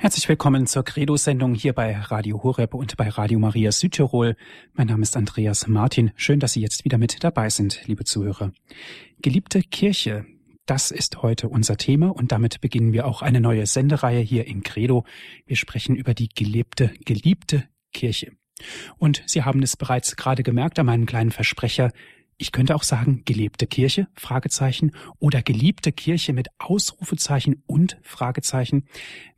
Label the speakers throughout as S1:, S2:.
S1: Herzlich willkommen zur Credo-Sendung hier bei Radio Horeb und bei Radio Maria Südtirol. Mein Name ist Andreas Martin. Schön, dass Sie jetzt wieder mit dabei sind, liebe Zuhörer. Geliebte Kirche, das ist heute unser Thema und damit beginnen wir auch eine neue Sendereihe hier in Credo. Wir sprechen über die gelebte, geliebte Kirche. Und Sie haben es bereits gerade gemerkt an meinem kleinen Versprecher, ich könnte auch sagen, gelebte Kirche, Fragezeichen, oder geliebte Kirche mit Ausrufezeichen und Fragezeichen.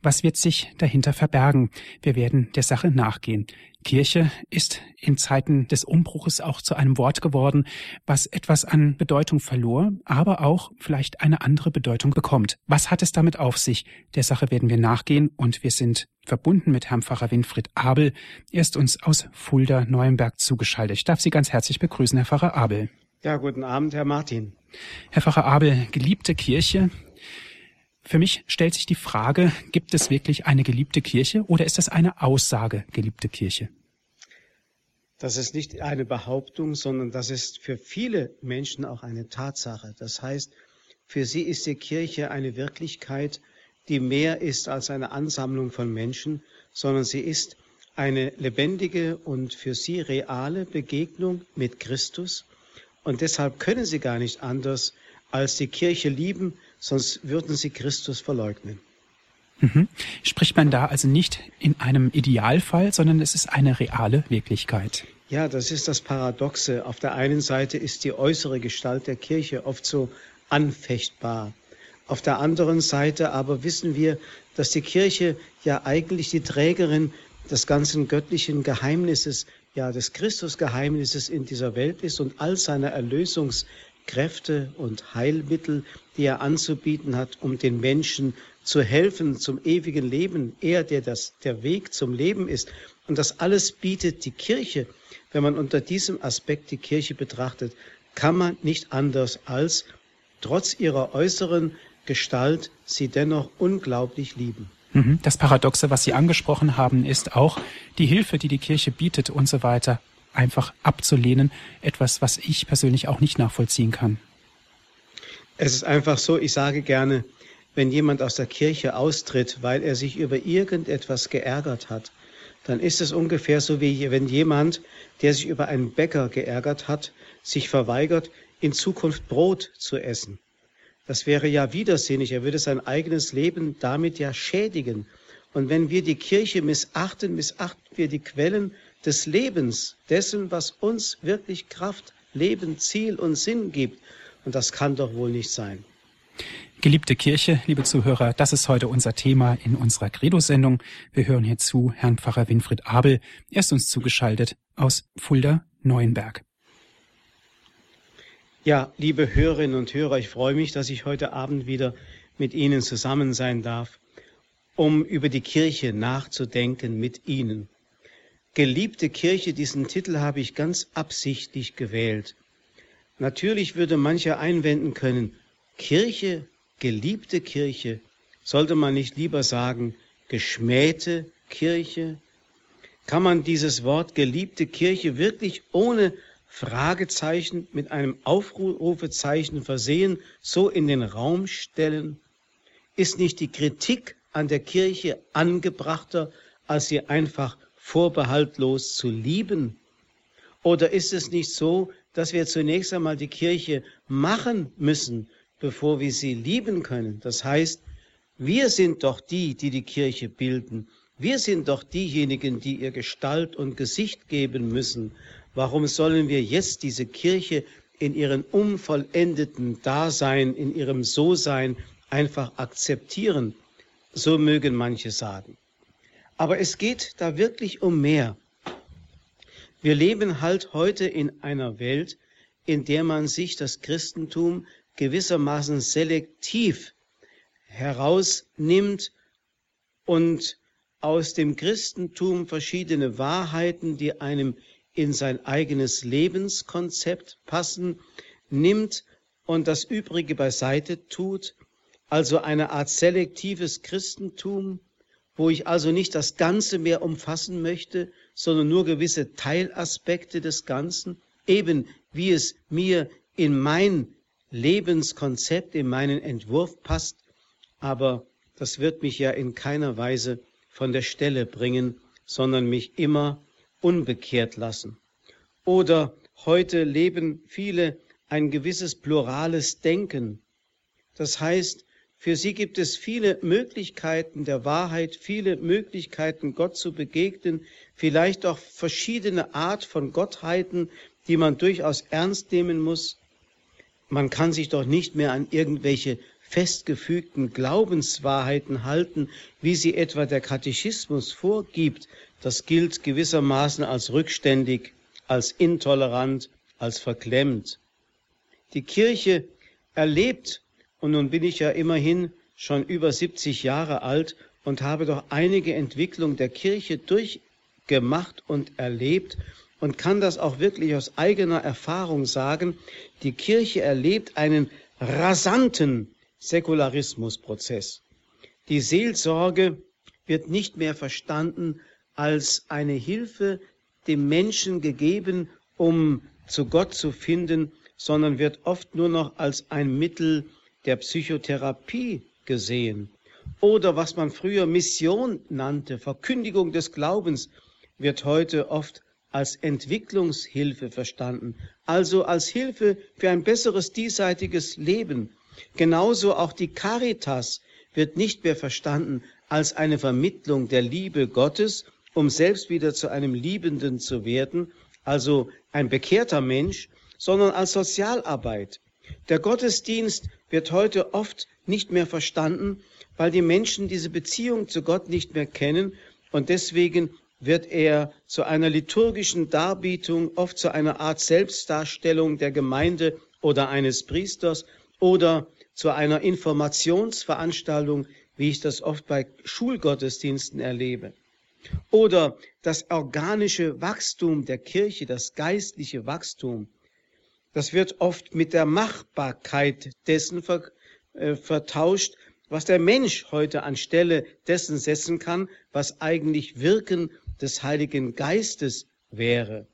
S1: Was wird sich dahinter verbergen? Wir werden der Sache nachgehen. Kirche ist in Zeiten des Umbruches auch zu einem Wort geworden, was etwas an Bedeutung verlor, aber auch vielleicht eine andere Bedeutung bekommt. Was hat es damit auf sich? Der Sache werden wir nachgehen und wir sind verbunden mit Herrn Pfarrer Winfried Abel. Er ist uns aus Fulda Neuenberg zugeschaltet. Ich darf Sie ganz herzlich begrüßen, Herr Pfarrer Abel.
S2: Ja, guten Abend, Herr Martin.
S1: Herr Pfarrer Abel, geliebte Kirche, für mich stellt sich die Frage, gibt es wirklich eine geliebte Kirche oder ist das eine Aussage, geliebte Kirche?
S2: Das ist nicht eine Behauptung, sondern das ist für viele Menschen auch eine Tatsache. Das heißt, für sie ist die Kirche eine Wirklichkeit, die mehr ist als eine Ansammlung von Menschen, sondern sie ist eine lebendige und für sie reale Begegnung mit Christus. Und deshalb können sie gar nicht anders als die Kirche lieben, sonst würden sie Christus verleugnen.
S1: Mhm. Spricht man da also nicht in einem Idealfall, sondern es ist eine reale Wirklichkeit?
S2: Ja, das ist das Paradoxe. Auf der einen Seite ist die äußere Gestalt der Kirche oft so anfechtbar. Auf der anderen Seite aber wissen wir, dass die Kirche ja eigentlich die Trägerin des ganzen göttlichen Geheimnisses, ja des Christusgeheimnisses in dieser Welt ist und all seiner Erlösungs Kräfte und Heilmittel, die er anzubieten hat, um den Menschen zu helfen zum ewigen Leben. Er, der das, der Weg zum Leben ist. Und das alles bietet die Kirche. Wenn man unter diesem Aspekt die Kirche betrachtet, kann man nicht anders als trotz ihrer äußeren Gestalt sie dennoch unglaublich lieben.
S1: Mhm. Das Paradoxe, was Sie angesprochen haben, ist auch die Hilfe, die die Kirche bietet und so weiter, einfach abzulehnen. Etwas, was ich persönlich auch nicht nachvollziehen kann.
S2: Es ist einfach so, ich sage gerne, wenn jemand aus der Kirche austritt, weil er sich über irgendetwas geärgert hat, dann ist es ungefähr so, wie wenn jemand, der sich über einen Bäcker geärgert hat, sich verweigert, in Zukunft Brot zu essen. Das wäre ja widersinnig. Er würde sein eigenes Leben damit ja schädigen. Und wenn wir die Kirche missachten, missachten wir die Quellen des Lebens, dessen, was uns wirklich Kraft, Leben, Ziel und Sinn gibt. Und das kann doch wohl nicht sein.
S1: Geliebte Kirche, liebe Zuhörer, das ist heute unser Thema in unserer Credo-Sendung. Wir hören hier zu Herrn Pfarrer Winfried Abel. Er ist uns zugeschaltet aus Fulda Neuenberg.
S2: Ja, liebe Hörerinnen und Hörer, ich freue mich, dass ich heute Abend wieder mit Ihnen zusammen sein darf, um über die Kirche nachzudenken mit Ihnen. Geliebte Kirche, diesen Titel habe ich ganz absichtlich gewählt. Natürlich würde mancher einwenden können, Kirche, geliebte Kirche, sollte man nicht lieber sagen, geschmähte Kirche? Kann man dieses Wort geliebte Kirche wirklich ohne Fragezeichen mit einem Aufrufezeichen versehen, so in den Raum stellen? Ist nicht die Kritik an der Kirche angebrachter, als sie einfach vorbehaltlos zu lieben? Oder ist es nicht so, dass wir zunächst einmal die Kirche machen müssen, bevor wir sie lieben können. Das heißt, wir sind doch die, die die Kirche bilden. Wir sind doch diejenigen, die ihr Gestalt und Gesicht geben müssen. Warum sollen wir jetzt diese Kirche in ihrem unvollendeten Dasein, in ihrem So-Sein einfach akzeptieren? So mögen manche sagen. Aber es geht da wirklich um mehr. Wir leben halt heute in einer Welt, in der man sich das Christentum gewissermaßen selektiv herausnimmt und aus dem Christentum verschiedene Wahrheiten, die einem in sein eigenes Lebenskonzept passen, nimmt und das Übrige beiseite tut, also eine Art selektives Christentum, wo ich also nicht das Ganze mehr umfassen möchte, sondern nur gewisse Teilaspekte des Ganzen, eben wie es mir in mein Lebenskonzept, in meinen Entwurf passt, aber das wird mich ja in keiner Weise von der Stelle bringen, sondern mich immer unbekehrt lassen. Oder heute leben viele ein gewisses plurales Denken. Das heißt, für sie gibt es viele Möglichkeiten der Wahrheit, viele Möglichkeiten, Gott zu begegnen, vielleicht auch verschiedene Art von Gottheiten, die man durchaus ernst nehmen muss. Man kann sich doch nicht mehr an irgendwelche festgefügten Glaubenswahrheiten halten, wie sie etwa der Katechismus vorgibt. Das gilt gewissermaßen als rückständig, als intolerant, als verklemmt. Die Kirche erlebt, und nun bin ich ja immerhin schon über 70 Jahre alt und habe doch einige Entwicklung der Kirche durchgemacht und erlebt und kann das auch wirklich aus eigener Erfahrung sagen. Die Kirche erlebt einen rasanten Säkularismusprozess. Die Seelsorge wird nicht mehr verstanden als eine Hilfe dem Menschen gegeben, um zu Gott zu finden, sondern wird oft nur noch als ein Mittel der Psychotherapie gesehen. Oder was man früher Mission nannte, Verkündigung des Glaubens, wird heute oft als Entwicklungshilfe verstanden, also als Hilfe für ein besseres diesseitiges Leben. Genauso auch die Caritas wird nicht mehr verstanden als eine Vermittlung der Liebe Gottes, um selbst wieder zu einem Liebenden zu werden, also ein bekehrter Mensch, sondern als Sozialarbeit. Der Gottesdienst wird heute oft nicht mehr verstanden, weil die Menschen diese Beziehung zu Gott nicht mehr kennen und deswegen wird er zu einer liturgischen Darbietung, oft zu einer Art Selbstdarstellung der Gemeinde oder eines Priesters oder zu einer Informationsveranstaltung, wie ich das oft bei Schulgottesdiensten erlebe. Oder das organische Wachstum der Kirche, das geistliche Wachstum, das wird oft mit der Machbarkeit dessen ver, äh, vertauscht, was der Mensch heute anstelle dessen setzen kann, was eigentlich Wirken des Heiligen Geistes wäre.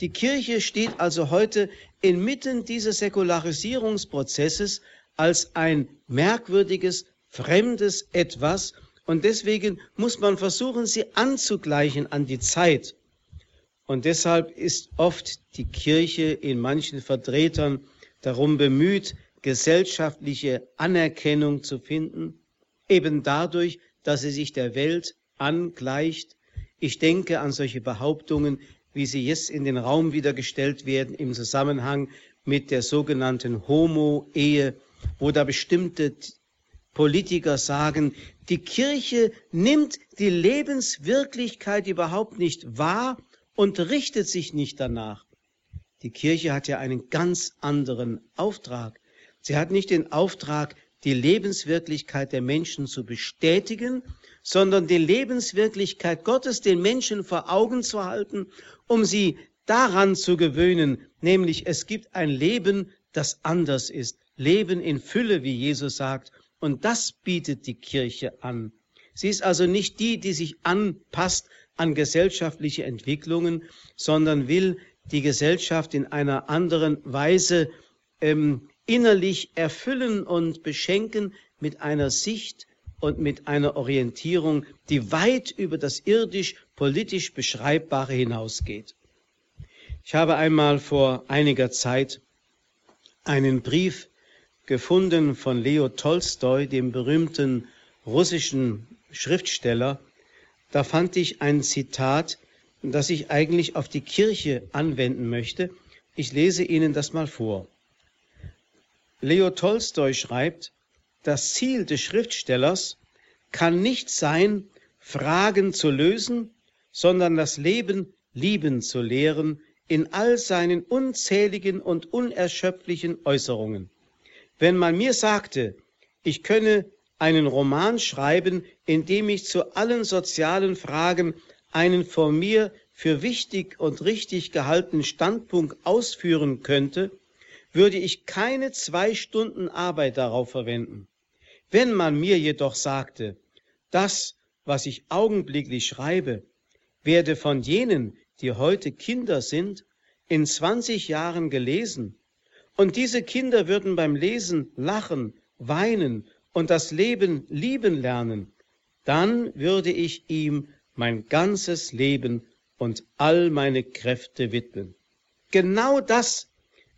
S2: Die Kirche steht also heute inmitten dieses Säkularisierungsprozesses als ein merkwürdiges, fremdes Etwas und deswegen muss man versuchen, sie anzugleichen an die Zeit. Und deshalb ist oft die Kirche in manchen Vertretern darum bemüht, gesellschaftliche Anerkennung zu finden, eben dadurch, dass sie sich der Welt angleicht. Ich denke an solche Behauptungen wie sie jetzt in den Raum wieder gestellt werden im Zusammenhang mit der sogenannten Homo-Ehe, wo da bestimmte Politiker sagen, die Kirche nimmt die Lebenswirklichkeit überhaupt nicht wahr und richtet sich nicht danach. Die Kirche hat ja einen ganz anderen Auftrag. Sie hat nicht den Auftrag, die Lebenswirklichkeit der Menschen zu bestätigen, sondern die Lebenswirklichkeit Gottes den Menschen vor Augen zu halten, um sie daran zu gewöhnen, nämlich es gibt ein Leben, das anders ist, Leben in Fülle, wie Jesus sagt, und das bietet die Kirche an. Sie ist also nicht die, die sich anpasst an gesellschaftliche Entwicklungen, sondern will die Gesellschaft in einer anderen Weise ähm, innerlich erfüllen und beschenken mit einer Sicht und mit einer Orientierung, die weit über das irdisch-politisch Beschreibbare hinausgeht. Ich habe einmal vor einiger Zeit einen Brief gefunden von Leo Tolstoi, dem berühmten russischen Schriftsteller. Da fand ich ein Zitat, das ich eigentlich auf die Kirche anwenden möchte. Ich lese Ihnen das mal vor. Leo Tolstoi schreibt, das Ziel des Schriftstellers kann nicht sein, Fragen zu lösen, sondern das Leben lieben zu lehren in all seinen unzähligen und unerschöpflichen Äußerungen. Wenn man mir sagte, ich könne einen Roman schreiben, in dem ich zu allen sozialen Fragen einen von mir für wichtig und richtig gehaltenen Standpunkt ausführen könnte, würde ich keine zwei Stunden Arbeit darauf verwenden. Wenn man mir jedoch sagte, das, was ich augenblicklich schreibe, werde von jenen, die heute Kinder sind, in 20 Jahren gelesen, und diese Kinder würden beim Lesen lachen, weinen und das Leben lieben lernen, dann würde ich ihm mein ganzes Leben und all meine Kräfte widmen. Genau das,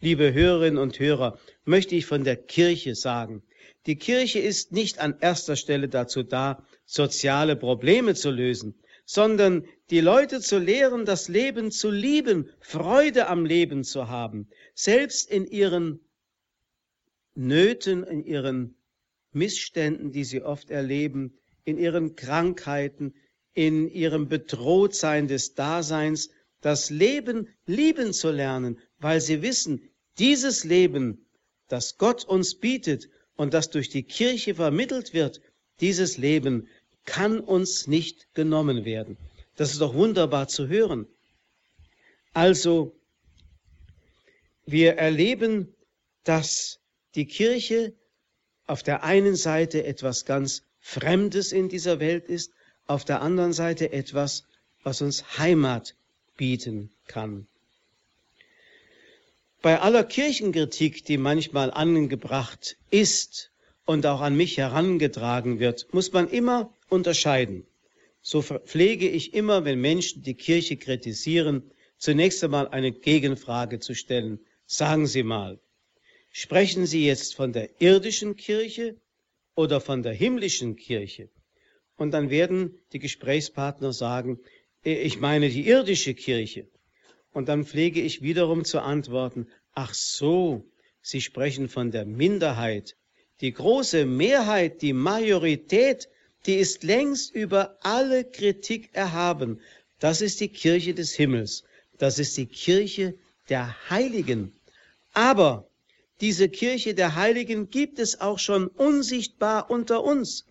S2: liebe Hörerinnen und Hörer, möchte ich von der Kirche sagen. Die Kirche ist nicht an erster Stelle dazu da, soziale Probleme zu lösen, sondern die Leute zu lehren, das Leben zu lieben, Freude am Leben zu haben, selbst in ihren Nöten, in ihren Missständen, die sie oft erleben, in ihren Krankheiten, in ihrem Bedrohtsein des Daseins, das Leben lieben zu lernen, weil sie wissen, dieses Leben, das Gott uns bietet und das durch die Kirche vermittelt wird, dieses Leben kann uns nicht genommen werden. Das ist doch wunderbar zu hören. Also, wir erleben, dass die Kirche auf der einen Seite etwas ganz Fremdes in dieser Welt ist, auf der anderen Seite etwas, was uns Heimat bieten kann. Bei aller Kirchenkritik, die manchmal angebracht ist und auch an mich herangetragen wird, muss man immer unterscheiden. So pflege ich immer, wenn Menschen die Kirche kritisieren, zunächst einmal eine Gegenfrage zu stellen. Sagen Sie mal, sprechen Sie jetzt von der irdischen Kirche oder von der himmlischen Kirche? Und dann werden die Gesprächspartner sagen, ich meine die irdische Kirche. Und dann pflege ich wiederum zu antworten, ach so, Sie sprechen von der Minderheit. Die große Mehrheit, die Majorität, die ist längst über alle Kritik erhaben. Das ist die Kirche des Himmels. Das ist die Kirche der Heiligen. Aber diese Kirche der Heiligen gibt es auch schon unsichtbar unter uns.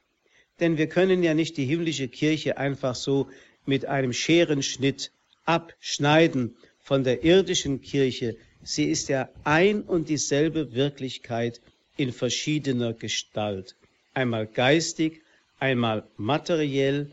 S2: Denn wir können ja nicht die himmlische Kirche einfach so mit einem Scherenschnitt abschneiden von der irdischen Kirche. Sie ist ja ein und dieselbe Wirklichkeit in verschiedener Gestalt. Einmal geistig, einmal materiell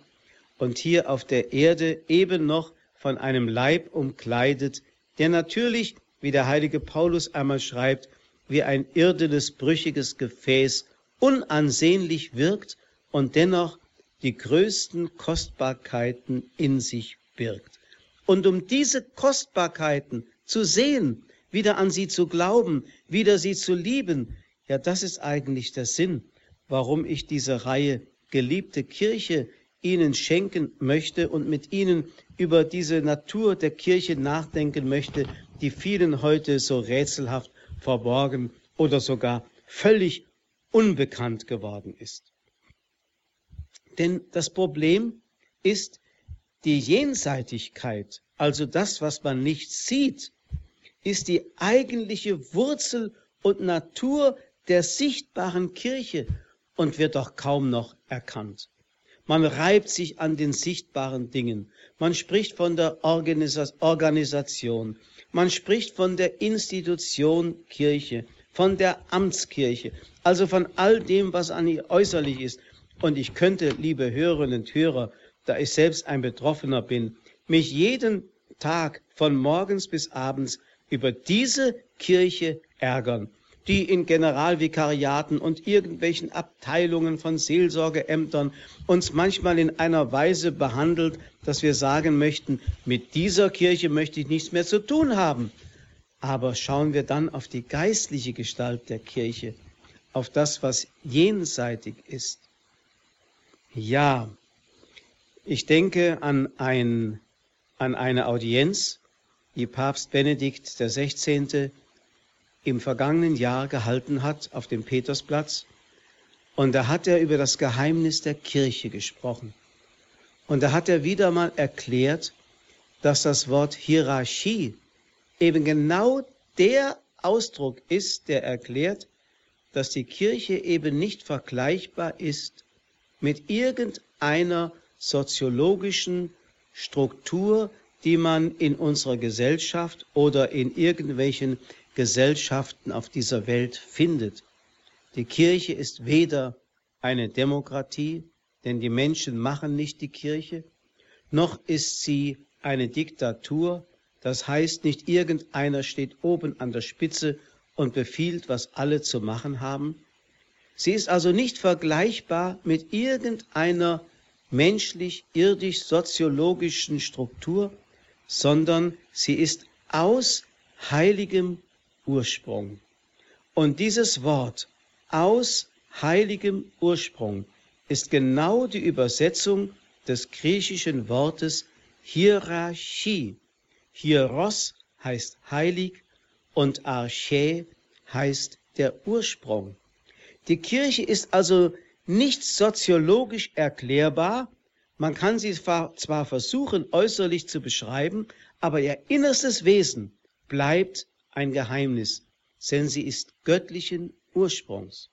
S2: und hier auf der Erde eben noch von einem Leib umkleidet, der natürlich, wie der heilige Paulus einmal schreibt, wie ein irdenes, brüchiges Gefäß unansehnlich wirkt und dennoch die größten Kostbarkeiten in sich birgt. Und um diese Kostbarkeiten zu sehen, wieder an sie zu glauben, wieder sie zu lieben, ja, das ist eigentlich der Sinn, warum ich diese Reihe geliebte Kirche Ihnen schenken möchte und mit Ihnen über diese Natur der Kirche nachdenken möchte, die vielen heute so rätselhaft verborgen oder sogar völlig unbekannt geworden ist. Denn das Problem ist die Jenseitigkeit, also das, was man nicht sieht, ist die eigentliche Wurzel und Natur der sichtbaren Kirche und wird doch kaum noch erkannt. Man reibt sich an den sichtbaren Dingen. Man spricht von der Organisation. Man spricht von der Institution Kirche, von der Amtskirche, also von all dem, was an ihr äußerlich ist. Und ich könnte, liebe Hörerinnen und Hörer, da ich selbst ein Betroffener bin, mich jeden Tag von morgens bis abends über diese Kirche ärgern, die in Generalvikariaten und irgendwelchen Abteilungen von Seelsorgeämtern uns manchmal in einer Weise behandelt, dass wir sagen möchten, mit dieser Kirche möchte ich nichts mehr zu tun haben. Aber schauen wir dann auf die geistliche Gestalt der Kirche, auf das, was jenseitig ist, ja, ich denke an, ein, an eine Audienz, die Papst Benedikt XVI. Im vergangenen Jahr gehalten hat auf dem Petersplatz. Und da hat er über das Geheimnis der Kirche gesprochen. Und da hat er wieder mal erklärt, dass das Wort Hierarchie eben genau der Ausdruck ist, der erklärt, dass die Kirche eben nicht vergleichbar ist mit irgendeiner soziologischen Struktur, die man in unserer Gesellschaft oder in irgendwelchen Gesellschaften auf dieser Welt findet. Die Kirche ist weder eine Demokratie, denn die Menschen machen nicht die Kirche, noch ist sie eine Diktatur, das heißt nicht irgendeiner steht oben an der Spitze und befiehlt, was alle zu machen haben, Sie ist also nicht vergleichbar mit irgendeiner menschlich, irdisch, soziologischen Struktur, sondern sie ist aus heiligem Ursprung. Und dieses Wort aus heiligem Ursprung ist genau die Übersetzung des griechischen Wortes Hierarchie. Hieros heißt heilig und Arche heißt der Ursprung. Die Kirche ist also nicht soziologisch erklärbar. Man kann sie zwar versuchen äußerlich zu beschreiben, aber ihr innerstes Wesen bleibt ein Geheimnis, denn sie ist göttlichen Ursprungs.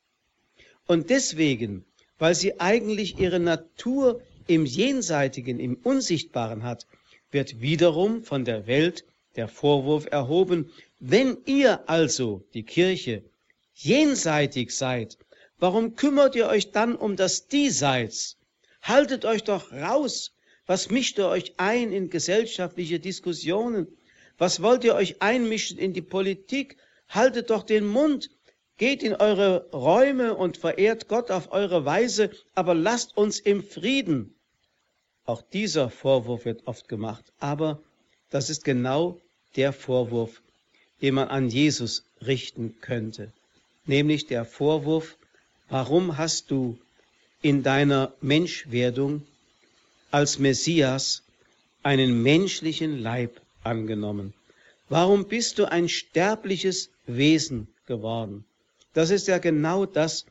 S2: Und deswegen, weil sie eigentlich ihre Natur im Jenseitigen, im Unsichtbaren hat, wird wiederum von der Welt der Vorwurf erhoben, wenn ihr also, die Kirche, jenseitig seid, warum kümmert ihr euch dann um das Diesseits? Haltet euch doch raus. Was mischt ihr euch ein in gesellschaftliche Diskussionen? Was wollt ihr euch einmischen in die Politik? Haltet doch den Mund. Geht in eure Räume und verehrt Gott auf eure Weise, aber lasst uns im Frieden. Auch dieser Vorwurf wird oft gemacht, aber das ist genau der Vorwurf, den man an Jesus richten könnte, nämlich der Vorwurf, warum hast du in deiner Menschwerdung als Messias einen menschlichen Leib angenommen? Warum bist du ein sterbliches Wesen geworden? Das ist ja genau das,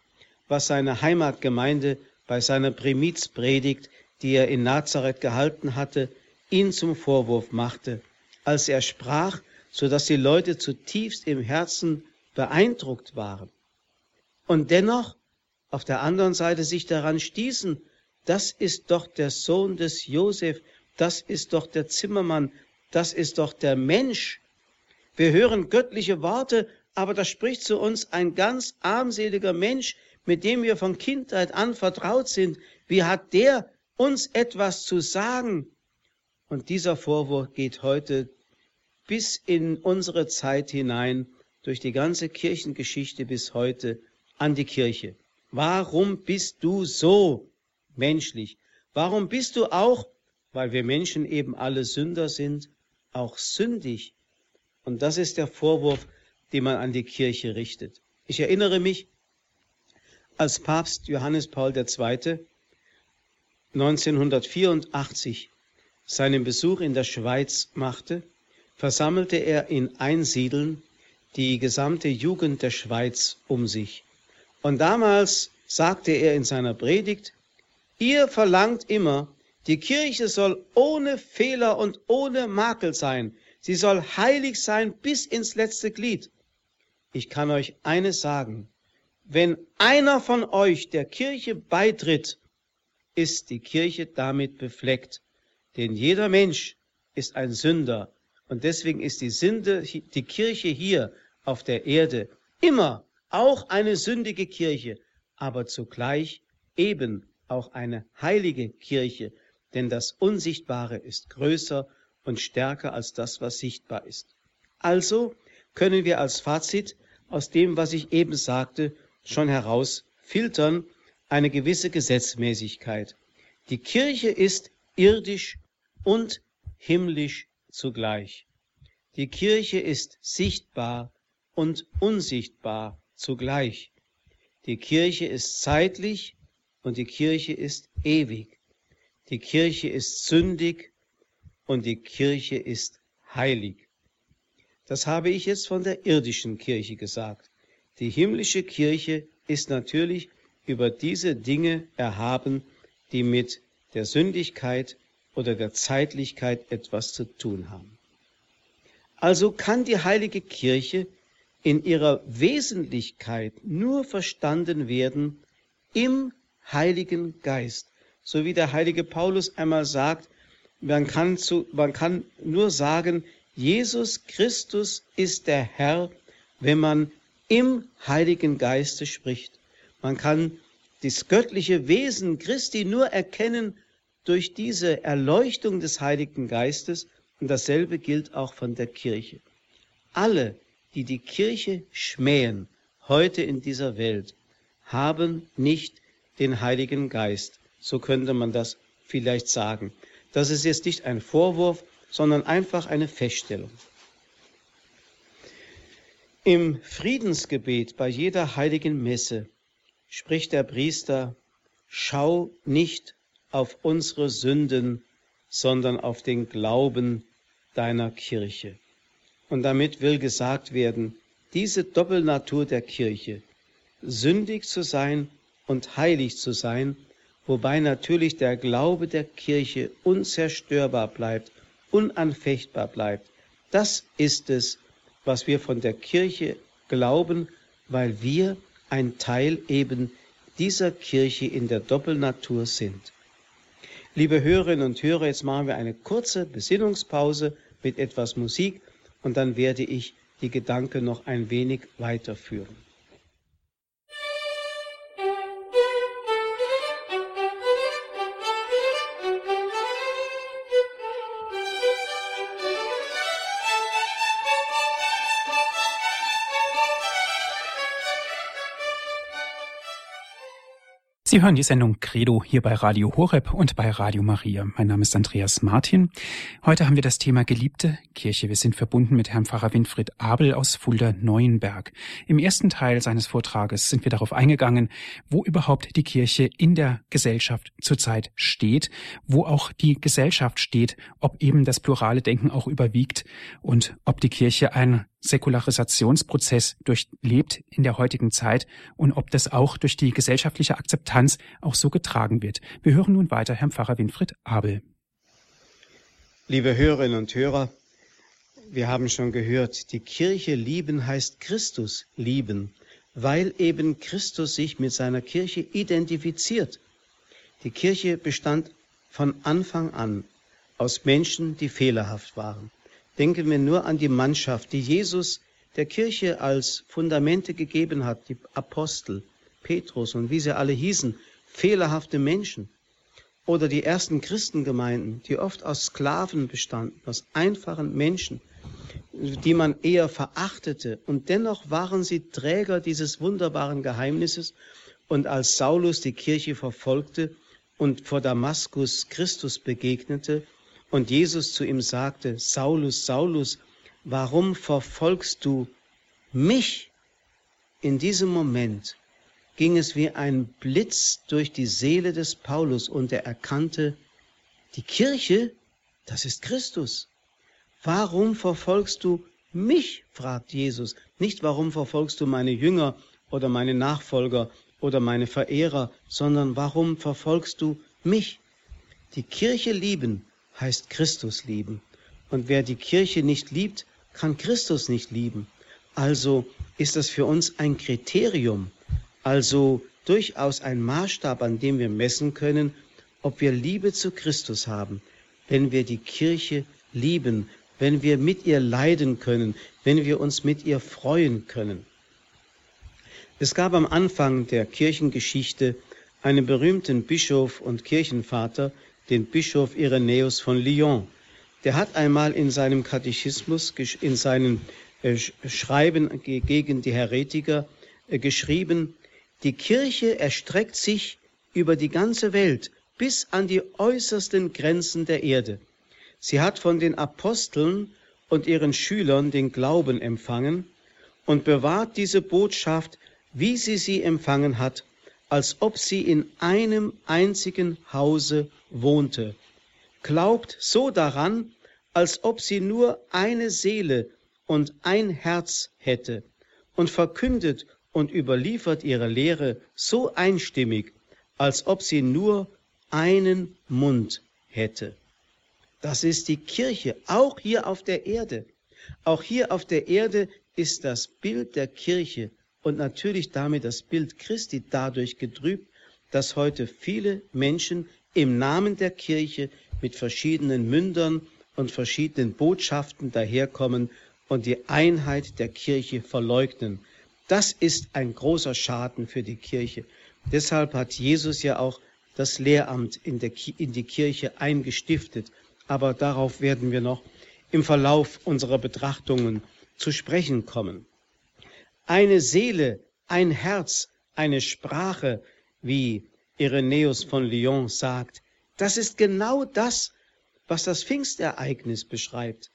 S2: was seine Heimatgemeinde bei seiner Primizpredigt, die er in Nazareth gehalten hatte, ihn zum Vorwurf machte, als er sprach, so dass die Leute zutiefst im Herzen beeindruckt waren. Und dennoch auf der anderen Seite sich daran stießen, das ist doch der Sohn des Josef, das ist doch der Zimmermann, das ist doch der Mensch. Wir hören göttliche Worte, aber da spricht zu uns ein ganz armseliger Mensch, mit dem wir von Kindheit an vertraut sind. Wie hat der uns etwas zu sagen? Und dieser Vorwurf geht heute bis in unsere Zeit hinein, durch die ganze Kirchengeschichte bis heute, an die Kirche. Warum bist du so menschlich? Warum bist du auch, weil wir Menschen eben alle Sünder sind, auch sündig? Und das ist der Vorwurf, den man an die Kirche richtet. Ich erinnere mich, als Papst Johannes Paul II. 1984 seinen Besuch in der Schweiz machte, versammelte er in Einsiedeln die gesamte Jugend der Schweiz um sich. Und damals sagte er in seiner Predigt, ihr verlangt immer, die Kirche soll ohne Fehler und ohne Makel sein. Sie soll heilig sein bis ins letzte Glied. Ich kann euch eines sagen. Wenn einer von euch der Kirche beitritt, ist die Kirche damit befleckt. Denn jeder Mensch ist ein Sünder und deswegen ist die, Sünde, die Kirche hier auf der Erde immer auch eine sündige Kirche, aber zugleich eben auch eine heilige Kirche, denn das Unsichtbare ist größer und stärker als das, was sichtbar ist. Also können wir als Fazit aus dem, was ich eben sagte, schon heraus filtern eine gewisse Gesetzmäßigkeit. Die Kirche ist irdisch und himmlisch zugleich. Die Kirche ist sichtbar und unsichtbar zugleich. Die Kirche ist zeitlich und die Kirche ist ewig. Die Kirche ist sündig und die Kirche ist heilig. Das habe ich jetzt von der irdischen Kirche gesagt. Die himmlische Kirche ist natürlich über diese Dinge erhaben, die mit der Sündigkeit oder der Zeitlichkeit etwas zu tun haben. Also kann die heilige Kirche in ihrer Wesentlichkeit nur verstanden werden im Heiligen Geist. So wie der heilige Paulus einmal sagt, man kann, zu, man kann nur sagen, Jesus Christus ist der Herr, wenn man im Heiligen Geiste spricht. Man kann das göttliche Wesen Christi nur erkennen durch diese Erleuchtung des Heiligen Geistes und dasselbe gilt auch von der Kirche. Alle, die die Kirche schmähen heute in dieser Welt, haben nicht den Heiligen Geist. So könnte man das vielleicht sagen. Das ist jetzt nicht ein Vorwurf, sondern einfach eine Feststellung. Im Friedensgebet bei jeder heiligen Messe spricht der Priester, schau nicht auf unsere Sünden, sondern auf den Glauben deiner Kirche. Und damit will gesagt werden, diese Doppelnatur der Kirche, sündig zu sein und heilig zu sein, wobei natürlich der Glaube der Kirche unzerstörbar bleibt, unanfechtbar bleibt. Das ist es, was wir von der Kirche glauben, weil wir ein Teil eben dieser Kirche in der Doppelnatur sind. Liebe Hörerinnen und Hörer, jetzt machen wir eine kurze Besinnungspause mit etwas Musik und dann werde ich die Gedanken noch ein wenig weiterführen.
S1: Sie hören die Sendung Credo hier bei Radio Horeb und bei Radio Maria. Mein Name ist Andreas Martin. Heute haben wir das Thema Geliebte Kirche. Wir sind verbunden mit Herrn Pfarrer Winfried Abel aus Fulda-Neuenberg. Im ersten Teil seines Vortrages sind wir darauf eingegangen, wo überhaupt die Kirche in der Gesellschaft zurzeit steht, wo auch die Gesellschaft steht, ob eben das plurale Denken auch überwiegt und ob die Kirche ein Säkularisationsprozess durchlebt in der heutigen Zeit und ob das auch durch die gesellschaftliche Akzeptanz auch so getragen wird. Wir hören nun weiter Herrn Pfarrer Winfried Abel.
S2: Liebe Hörerinnen und Hörer, wir haben schon gehört, die Kirche lieben heißt Christus lieben, weil eben Christus sich mit seiner Kirche identifiziert. Die Kirche bestand von Anfang an aus Menschen, die fehlerhaft waren. Denken wir nur an die Mannschaft, die Jesus der Kirche als Fundamente gegeben hat, die Apostel, Petrus und wie sie alle hießen, fehlerhafte Menschen. Oder die ersten Christengemeinden, die oft aus Sklaven bestanden, aus einfachen Menschen, die man eher verachtete. Und dennoch waren sie Träger dieses wunderbaren Geheimnisses. Und als Saulus die Kirche verfolgte und vor Damaskus Christus begegnete, und Jesus zu ihm sagte, Saulus, Saulus, warum verfolgst du mich? In diesem Moment ging es wie ein Blitz durch die Seele des Paulus und er erkannte, die Kirche, das ist Christus. Warum verfolgst du mich? fragt Jesus. Nicht warum verfolgst du meine Jünger oder meine Nachfolger oder meine Verehrer, sondern warum verfolgst du mich? Die Kirche lieben heißt Christus lieben. Und wer die Kirche nicht liebt, kann Christus nicht lieben. Also ist das für uns ein Kriterium, also durchaus ein Maßstab, an dem wir messen können, ob wir Liebe zu Christus haben, wenn wir die Kirche lieben, wenn wir mit ihr leiden können, wenn wir uns mit ihr freuen können. Es gab am Anfang der Kirchengeschichte einen berühmten Bischof und Kirchenvater, den Bischof Irenäus von Lyon. Der hat einmal in seinem Katechismus, in seinen äh, Schreiben gegen die Heretiker äh, geschrieben, die Kirche erstreckt sich über die ganze Welt bis an die äußersten Grenzen der Erde. Sie hat von den Aposteln und ihren Schülern den Glauben empfangen und bewahrt diese Botschaft, wie sie sie empfangen hat, als ob sie in einem einzigen Hause wohnte, glaubt so daran, als ob sie nur eine Seele und ein Herz hätte und verkündet und überliefert ihre Lehre so einstimmig, als ob sie nur einen Mund hätte. Das ist die Kirche, auch hier auf der Erde. Auch hier auf der Erde ist das Bild der Kirche und natürlich damit das Bild Christi dadurch getrübt, dass heute viele Menschen im Namen der Kirche mit verschiedenen Mündern und verschiedenen Botschaften daherkommen und die Einheit der Kirche verleugnen. Das ist ein großer Schaden für die Kirche. Deshalb hat Jesus ja auch das Lehramt in, in die Kirche eingestiftet. Aber darauf werden wir noch im Verlauf unserer Betrachtungen zu sprechen kommen. Eine Seele, ein Herz, eine Sprache, wie Irenäus von Lyon sagt, Das ist genau das, was das Pfingstereignis beschreibt.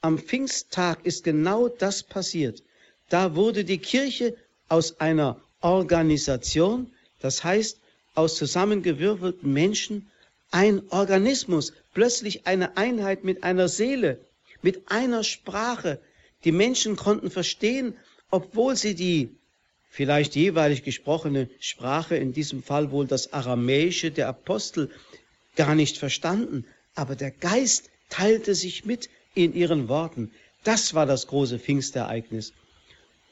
S2: Am Pfingsttag ist genau das passiert. Da wurde die Kirche aus einer Organisation, das heißt aus zusammengewürfelten Menschen, ein Organismus, plötzlich eine Einheit mit einer Seele, mit einer Sprache. Die Menschen konnten verstehen, obwohl sie die vielleicht jeweilig gesprochene Sprache, in diesem Fall wohl das Aramäische der Apostel, gar nicht verstanden, aber der Geist teilte sich mit in ihren Worten. Das war das große Pfingstereignis.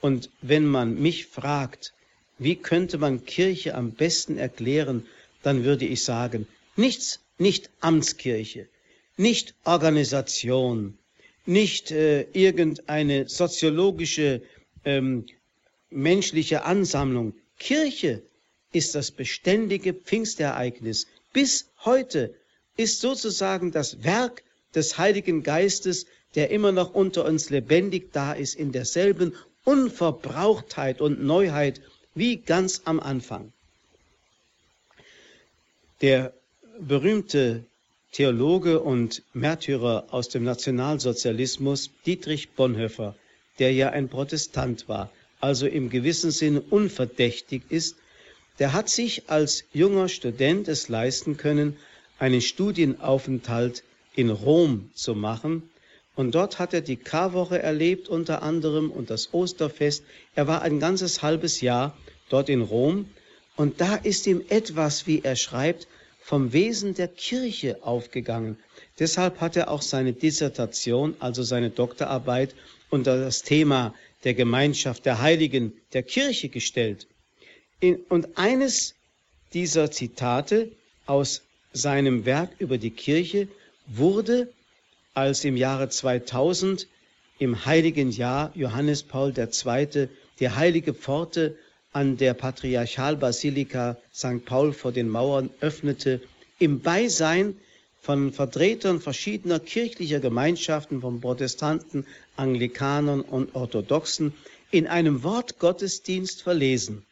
S2: Und wenn man mich fragt, wie könnte man Kirche am besten erklären, dann würde ich sagen, nichts, nicht Amtskirche, nicht Organisation, nicht äh, irgendeine soziologische, ähm, menschliche Ansammlung. Kirche ist das beständige Pfingstereignis. Bis heute ist sozusagen das Werk des Heiligen Geistes, der immer noch unter uns lebendig da ist, in derselben Unverbrauchtheit und Neuheit wie ganz am Anfang. Der berühmte Theologe und Märtyrer aus dem Nationalsozialismus, Dietrich Bonhoeffer, der ja ein Protestant war, also im gewissen Sinne unverdächtig ist, der hat sich als junger Student es leisten können, einen Studienaufenthalt in Rom zu machen. Und dort hat er die Karwoche erlebt unter anderem und das Osterfest. Er war ein ganzes halbes Jahr dort in Rom. Und da ist ihm etwas, wie er schreibt, vom Wesen der Kirche aufgegangen. Deshalb hat er auch seine Dissertation, also seine Doktorarbeit, unter das Thema der Gemeinschaft der Heiligen der Kirche gestellt. Und eines dieser Zitate aus seinem Werk über die Kirche wurde, als im Jahre 2000 im heiligen Jahr Johannes Paul II. die heilige Pforte an der Patriarchalbasilika St. Paul vor den Mauern öffnete, im Beisein von Vertretern verschiedener kirchlicher Gemeinschaften, von Protestanten, Anglikanern und Orthodoxen, in einem Wortgottesdienst verlesen.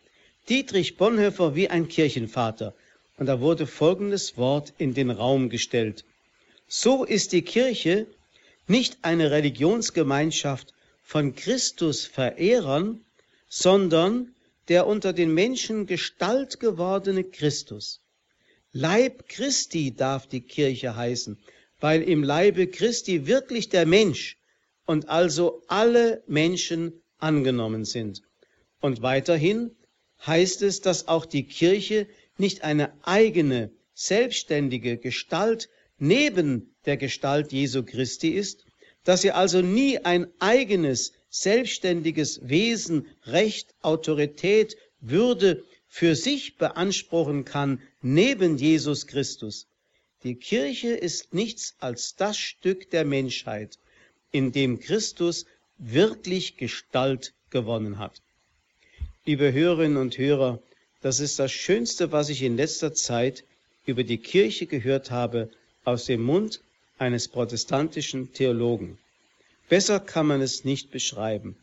S2: Dietrich Bonhoeffer wie ein Kirchenvater und da wurde folgendes Wort in den Raum gestellt. So ist die Kirche nicht eine Religionsgemeinschaft von Christusverehrern, sondern der unter den Menschen Gestalt gewordene Christus. Leib Christi darf die Kirche heißen, weil im Leibe Christi wirklich der Mensch und also alle Menschen angenommen sind. Und weiterhin heißt es, dass auch die Kirche nicht eine eigene, selbstständige Gestalt neben der Gestalt Jesu Christi ist, dass sie also nie ein eigenes, selbstständiges Wesen, Recht, Autorität, Würde für sich beanspruchen kann neben Jesus Christus. Die Kirche ist nichts als das Stück der Menschheit, in dem Christus wirklich Gestalt gewonnen hat. Liebe Hörerinnen und Hörer, das ist das Schönste, was ich in letzter Zeit über die Kirche gehört habe aus dem Mund eines protestantischen Theologen. Besser kann man es nicht beschreiben.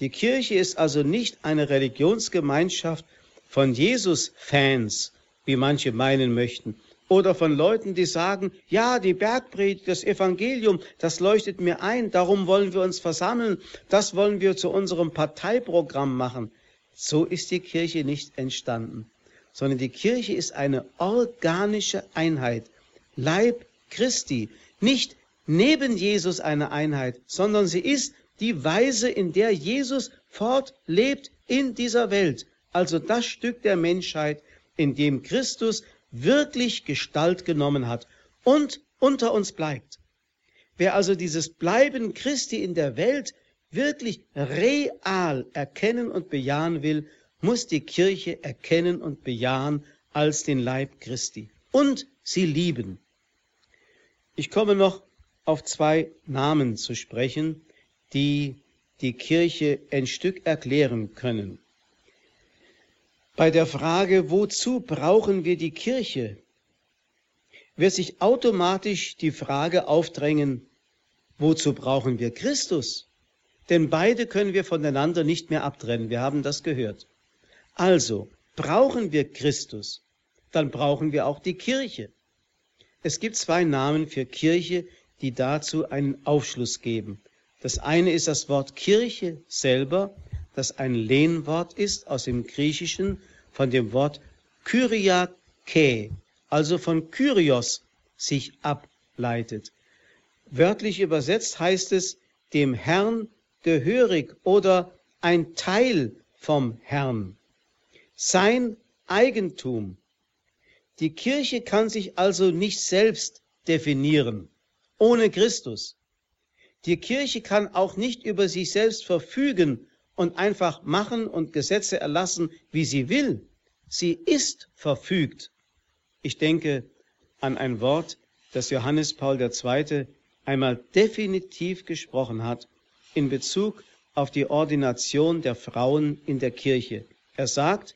S2: Die Kirche ist also nicht eine Religionsgemeinschaft von Jesus-Fans, wie manche meinen möchten, oder von Leuten, die sagen, ja, die Bergpredigt, das Evangelium, das leuchtet mir ein, darum wollen wir uns versammeln, das wollen wir zu unserem Parteiprogramm machen. So ist die Kirche nicht entstanden, sondern die Kirche ist eine organische Einheit, Leib Christi, nicht neben Jesus eine Einheit, sondern sie ist die Weise, in der Jesus fortlebt in dieser Welt, also das Stück der Menschheit, in dem Christus wirklich Gestalt genommen hat und unter uns bleibt. Wer also dieses Bleiben Christi in der Welt wirklich real erkennen und bejahen will, muss die Kirche erkennen und bejahen als den Leib Christi und sie lieben. Ich komme noch auf zwei Namen zu sprechen, die die Kirche ein Stück erklären können. Bei der Frage, wozu brauchen wir die Kirche, wird sich automatisch die Frage aufdrängen, wozu brauchen wir Christus? Denn beide können wir voneinander nicht mehr abtrennen. Wir haben das gehört. Also, brauchen wir Christus, dann brauchen wir auch die Kirche. Es gibt zwei Namen für Kirche, die dazu einen Aufschluss geben. Das eine ist das Wort Kirche selber, das ein Lehnwort ist aus dem Griechischen von dem Wort Kyriake, also von Kyrios sich ableitet. Wörtlich übersetzt heißt es dem Herrn gehörig oder ein Teil vom Herrn. Sein Eigentum. Die Kirche kann sich also nicht selbst definieren, ohne Christus. Die Kirche kann auch nicht über sich selbst verfügen und einfach machen und Gesetze erlassen, wie sie will. Sie ist verfügt. Ich denke an ein Wort, das Johannes Paul II. einmal definitiv gesprochen hat in Bezug auf die Ordination der Frauen in der Kirche. Er sagt,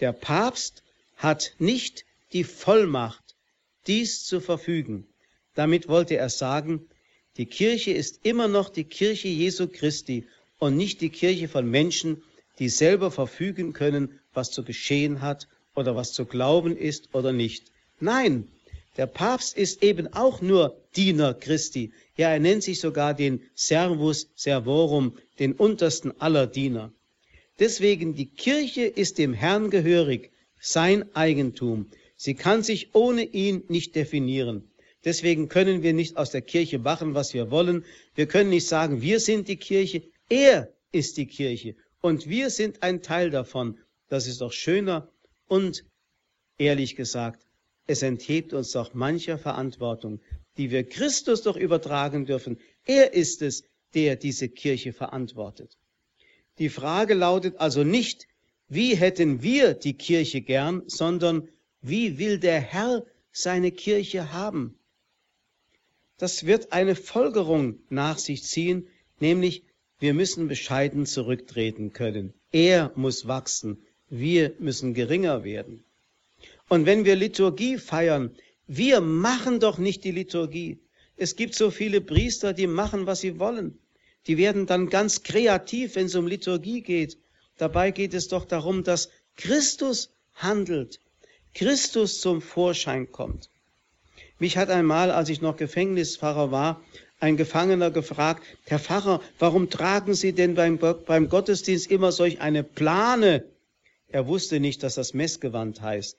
S2: der Papst hat nicht die Vollmacht, dies zu verfügen. Damit wollte er sagen, die Kirche ist immer noch die Kirche Jesu Christi und nicht die Kirche von Menschen, die selber verfügen können, was zu geschehen hat oder was zu glauben ist oder nicht. Nein, der Papst ist eben auch nur Diener Christi. Ja, er nennt sich sogar den Servus Servorum, den untersten aller Diener. Deswegen die Kirche ist dem Herrn gehörig, sein Eigentum. Sie kann sich ohne ihn nicht definieren. Deswegen können wir nicht aus der Kirche machen, was wir wollen. Wir können nicht sagen, wir sind die Kirche, er ist die Kirche und wir sind ein Teil davon. Das ist doch schöner und ehrlich gesagt, es enthebt uns doch mancher Verantwortung, die wir Christus doch übertragen dürfen. Er ist es, der diese Kirche verantwortet. Die Frage lautet also nicht, wie hätten wir die Kirche gern, sondern wie will der Herr seine Kirche haben? Das wird eine Folgerung nach sich ziehen, nämlich wir müssen bescheiden zurücktreten können. Er muss wachsen, wir müssen geringer werden. Und wenn wir Liturgie feiern, wir machen doch nicht die Liturgie. Es gibt so viele Priester, die machen, was sie wollen. Die werden dann ganz kreativ, wenn es um Liturgie geht. Dabei geht es doch darum, dass Christus handelt, Christus zum Vorschein kommt. Mich hat einmal, als ich noch Gefängnispfarrer war, ein Gefangener gefragt, Herr Pfarrer, warum tragen Sie denn beim, beim Gottesdienst immer solch eine Plane? Er wusste nicht, dass das Messgewand heißt.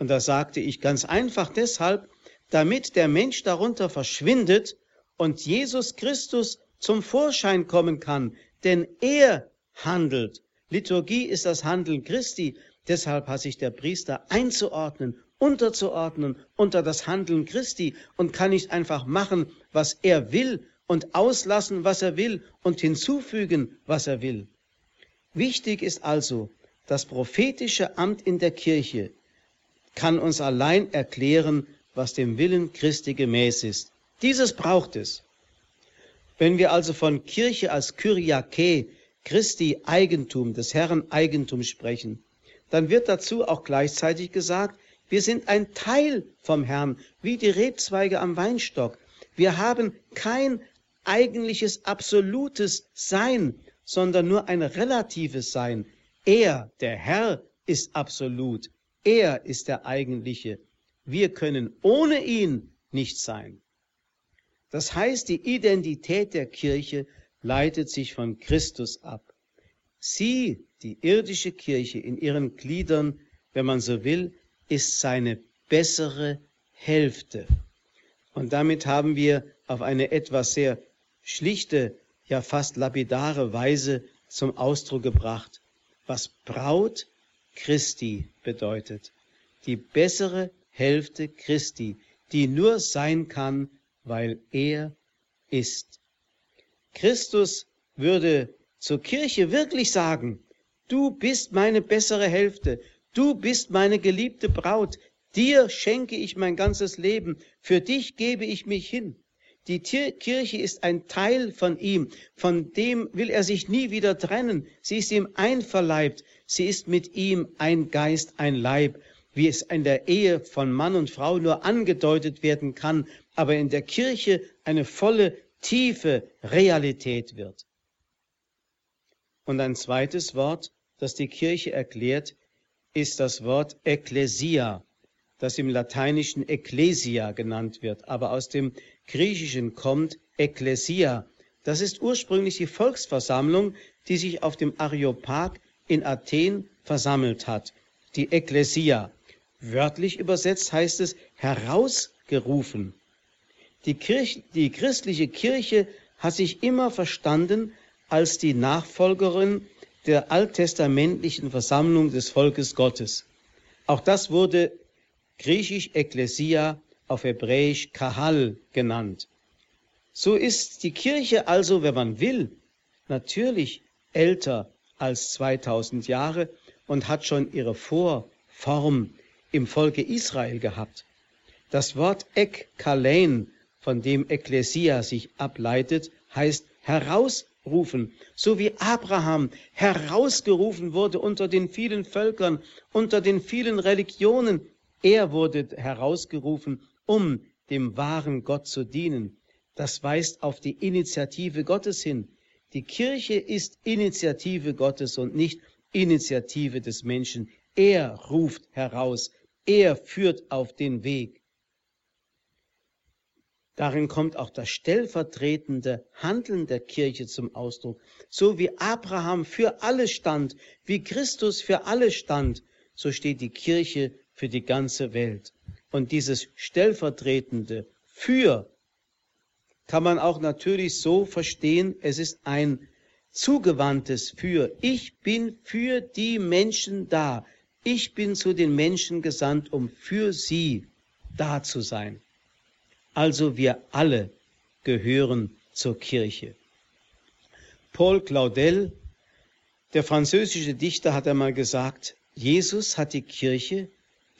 S2: Und da sagte ich ganz einfach deshalb, damit der Mensch darunter verschwindet und Jesus Christus zum Vorschein kommen kann, denn er handelt. Liturgie ist das Handeln Christi. Deshalb hat sich der Priester einzuordnen unterzuordnen unter das Handeln Christi und kann nicht einfach machen, was er will und auslassen, was er will und hinzufügen, was er will. Wichtig ist also, das prophetische Amt in der Kirche kann uns allein erklären, was dem Willen Christi gemäß ist. Dieses braucht es. Wenn wir also von Kirche als Kyriake, Christi Eigentum, des Herrn Eigentum sprechen, dann wird dazu auch gleichzeitig gesagt, wir sind ein Teil vom Herrn, wie die Rebzweige am Weinstock. Wir haben kein eigentliches absolutes Sein, sondern nur ein relatives Sein. Er, der Herr, ist absolut. Er ist der eigentliche. Wir können ohne ihn nicht sein. Das heißt, die Identität der Kirche leitet sich von Christus ab. Sie, die irdische Kirche in ihren Gliedern, wenn man so will, ist seine bessere Hälfte. Und damit haben wir auf eine etwas sehr schlichte, ja fast lapidare Weise zum Ausdruck gebracht, was Braut Christi bedeutet. Die bessere Hälfte Christi, die nur sein kann, weil er ist. Christus würde zur Kirche wirklich sagen, du bist meine bessere Hälfte, Du bist meine geliebte Braut, dir schenke ich mein ganzes Leben, für dich gebe ich mich hin. Die Kirche ist ein Teil von ihm, von dem will er sich nie wieder trennen. Sie ist ihm einverleibt, sie ist mit ihm ein Geist, ein Leib, wie es in der Ehe von Mann und Frau nur angedeutet werden kann, aber in der Kirche eine volle, tiefe Realität wird. Und ein zweites Wort, das die Kirche erklärt, ist das Wort Ekklesia, das im Lateinischen Ecclesia genannt wird, aber aus dem Griechischen kommt Ekklesia. Das ist ursprünglich die Volksversammlung, die sich auf dem Areopag in Athen versammelt hat, die Ekklesia. Wörtlich übersetzt heißt es herausgerufen. Die, Kirche, die christliche Kirche hat sich immer verstanden als die Nachfolgerin der alttestamentlichen Versammlung des Volkes Gottes. Auch das wurde griechisch Ekklesia, auf Hebräisch Kahal genannt. So ist die Kirche also, wenn man will, natürlich älter als 2000 Jahre und hat schon ihre Vorform im Volke Israel gehabt. Das Wort Ek Kalein, von dem Ekklesia sich ableitet, heißt herausrufen, so wie Abraham herausgerufen wurde unter den vielen Völkern, unter den vielen Religionen. Er wurde herausgerufen, um dem wahren Gott zu dienen. Das weist auf die Initiative Gottes hin. Die Kirche ist Initiative Gottes und nicht Initiative des Menschen. Er ruft heraus, er führt auf den Weg. Darin kommt auch das stellvertretende Handeln der Kirche zum Ausdruck. So wie Abraham für alle stand, wie Christus für alle stand, so steht die Kirche für die ganze Welt. Und dieses stellvertretende für kann man auch natürlich so verstehen, es ist ein zugewandtes für. Ich bin für die Menschen da. Ich bin zu den Menschen gesandt, um für sie da zu sein. Also wir alle gehören zur Kirche. Paul Claudel, der französische Dichter, hat einmal gesagt, Jesus hat die Kirche,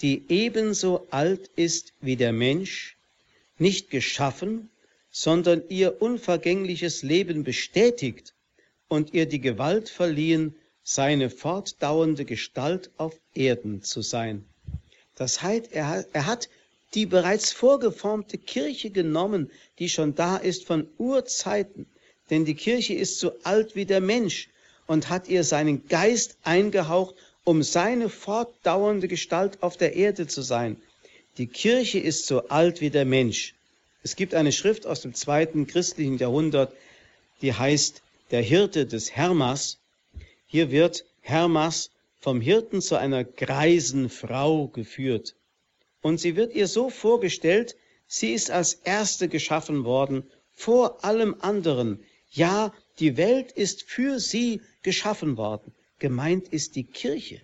S2: die ebenso alt ist wie der Mensch, nicht geschaffen, sondern ihr unvergängliches Leben bestätigt und ihr die Gewalt verliehen, seine fortdauernde Gestalt auf Erden zu sein. Das heißt, er, hat die bereits vorgeformte Kirche genommen, die schon da ist von Urzeiten. Denn die Kirche ist so alt wie der Mensch und hat ihr seinen Geist eingehaucht, um seine fortdauernde Gestalt auf der Erde zu sein. Die Kirche ist so alt wie der Mensch. Es gibt eine Schrift aus dem zweiten christlichen Jahrhundert, die heißt Der Hirte des Hermas. Hier wird Hermas vom Hirten zu einer greisen Frau geführt. Und sie wird ihr so vorgestellt, sie ist als Erste geschaffen worden, vor allem anderen. Ja, die Welt ist für sie geschaffen worden. Gemeint ist die Kirche.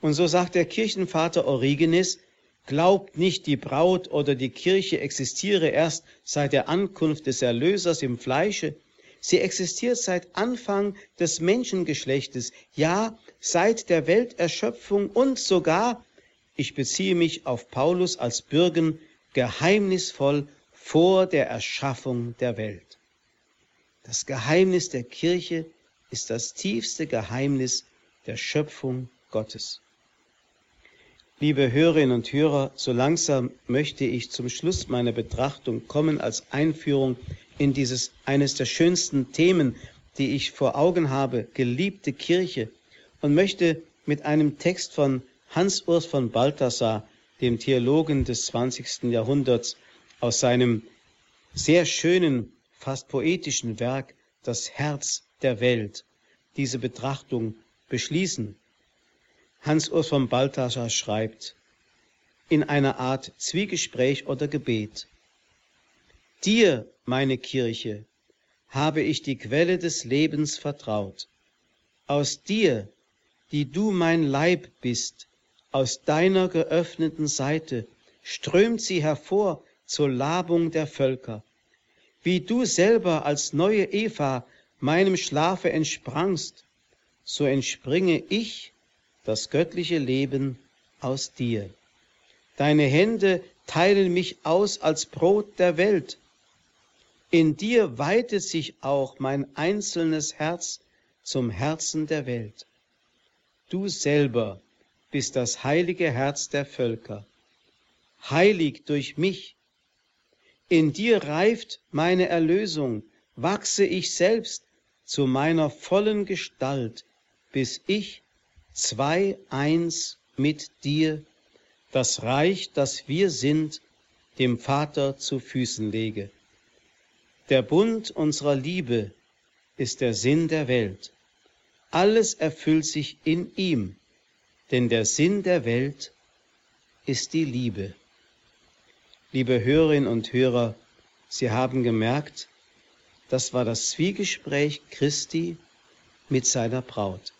S2: Und so sagt der Kirchenvater Origenes, glaubt nicht, die Braut oder die Kirche existiere erst seit der Ankunft des Erlösers im Fleische. Sie existiert seit Anfang des Menschengeschlechtes, ja, seit der Welterschöpfung und sogar ich beziehe mich auf Paulus als Bürgen geheimnisvoll vor der Erschaffung der Welt. Das Geheimnis der Kirche ist das tiefste Geheimnis der Schöpfung Gottes. Liebe Hörerinnen und Hörer, so langsam möchte ich zum Schluss meiner Betrachtung kommen als Einführung in dieses eines der schönsten Themen, die ich vor Augen habe, geliebte Kirche, und möchte mit einem Text von Hans Urs von Balthasar, dem Theologen des 20. Jahrhunderts, aus seinem sehr schönen, fast poetischen Werk Das Herz der Welt diese Betrachtung beschließen. Hans Urs von Balthasar schreibt in einer Art Zwiegespräch oder Gebet. Dir, meine Kirche, habe ich die Quelle des Lebens vertraut. Aus dir, die du mein Leib bist, aus deiner geöffneten Seite strömt sie hervor zur Labung der Völker. Wie du selber als neue Eva meinem Schlafe entsprangst, so entspringe ich, das göttliche Leben, aus dir. Deine Hände teilen mich aus als Brot der Welt. In dir weitet sich auch mein einzelnes Herz zum Herzen der Welt. Du selber bist das heilige Herz der Völker. Heilig durch mich. In dir reift meine Erlösung, wachse ich selbst zu meiner vollen Gestalt, bis ich zwei eins mit dir das Reich, das wir sind, dem Vater zu Füßen lege. Der Bund unserer Liebe ist der Sinn der Welt. Alles erfüllt sich in ihm, denn der Sinn der Welt ist die Liebe. Liebe Hörerinnen und Hörer, Sie haben gemerkt, das war das Zwiegespräch Christi mit seiner Braut.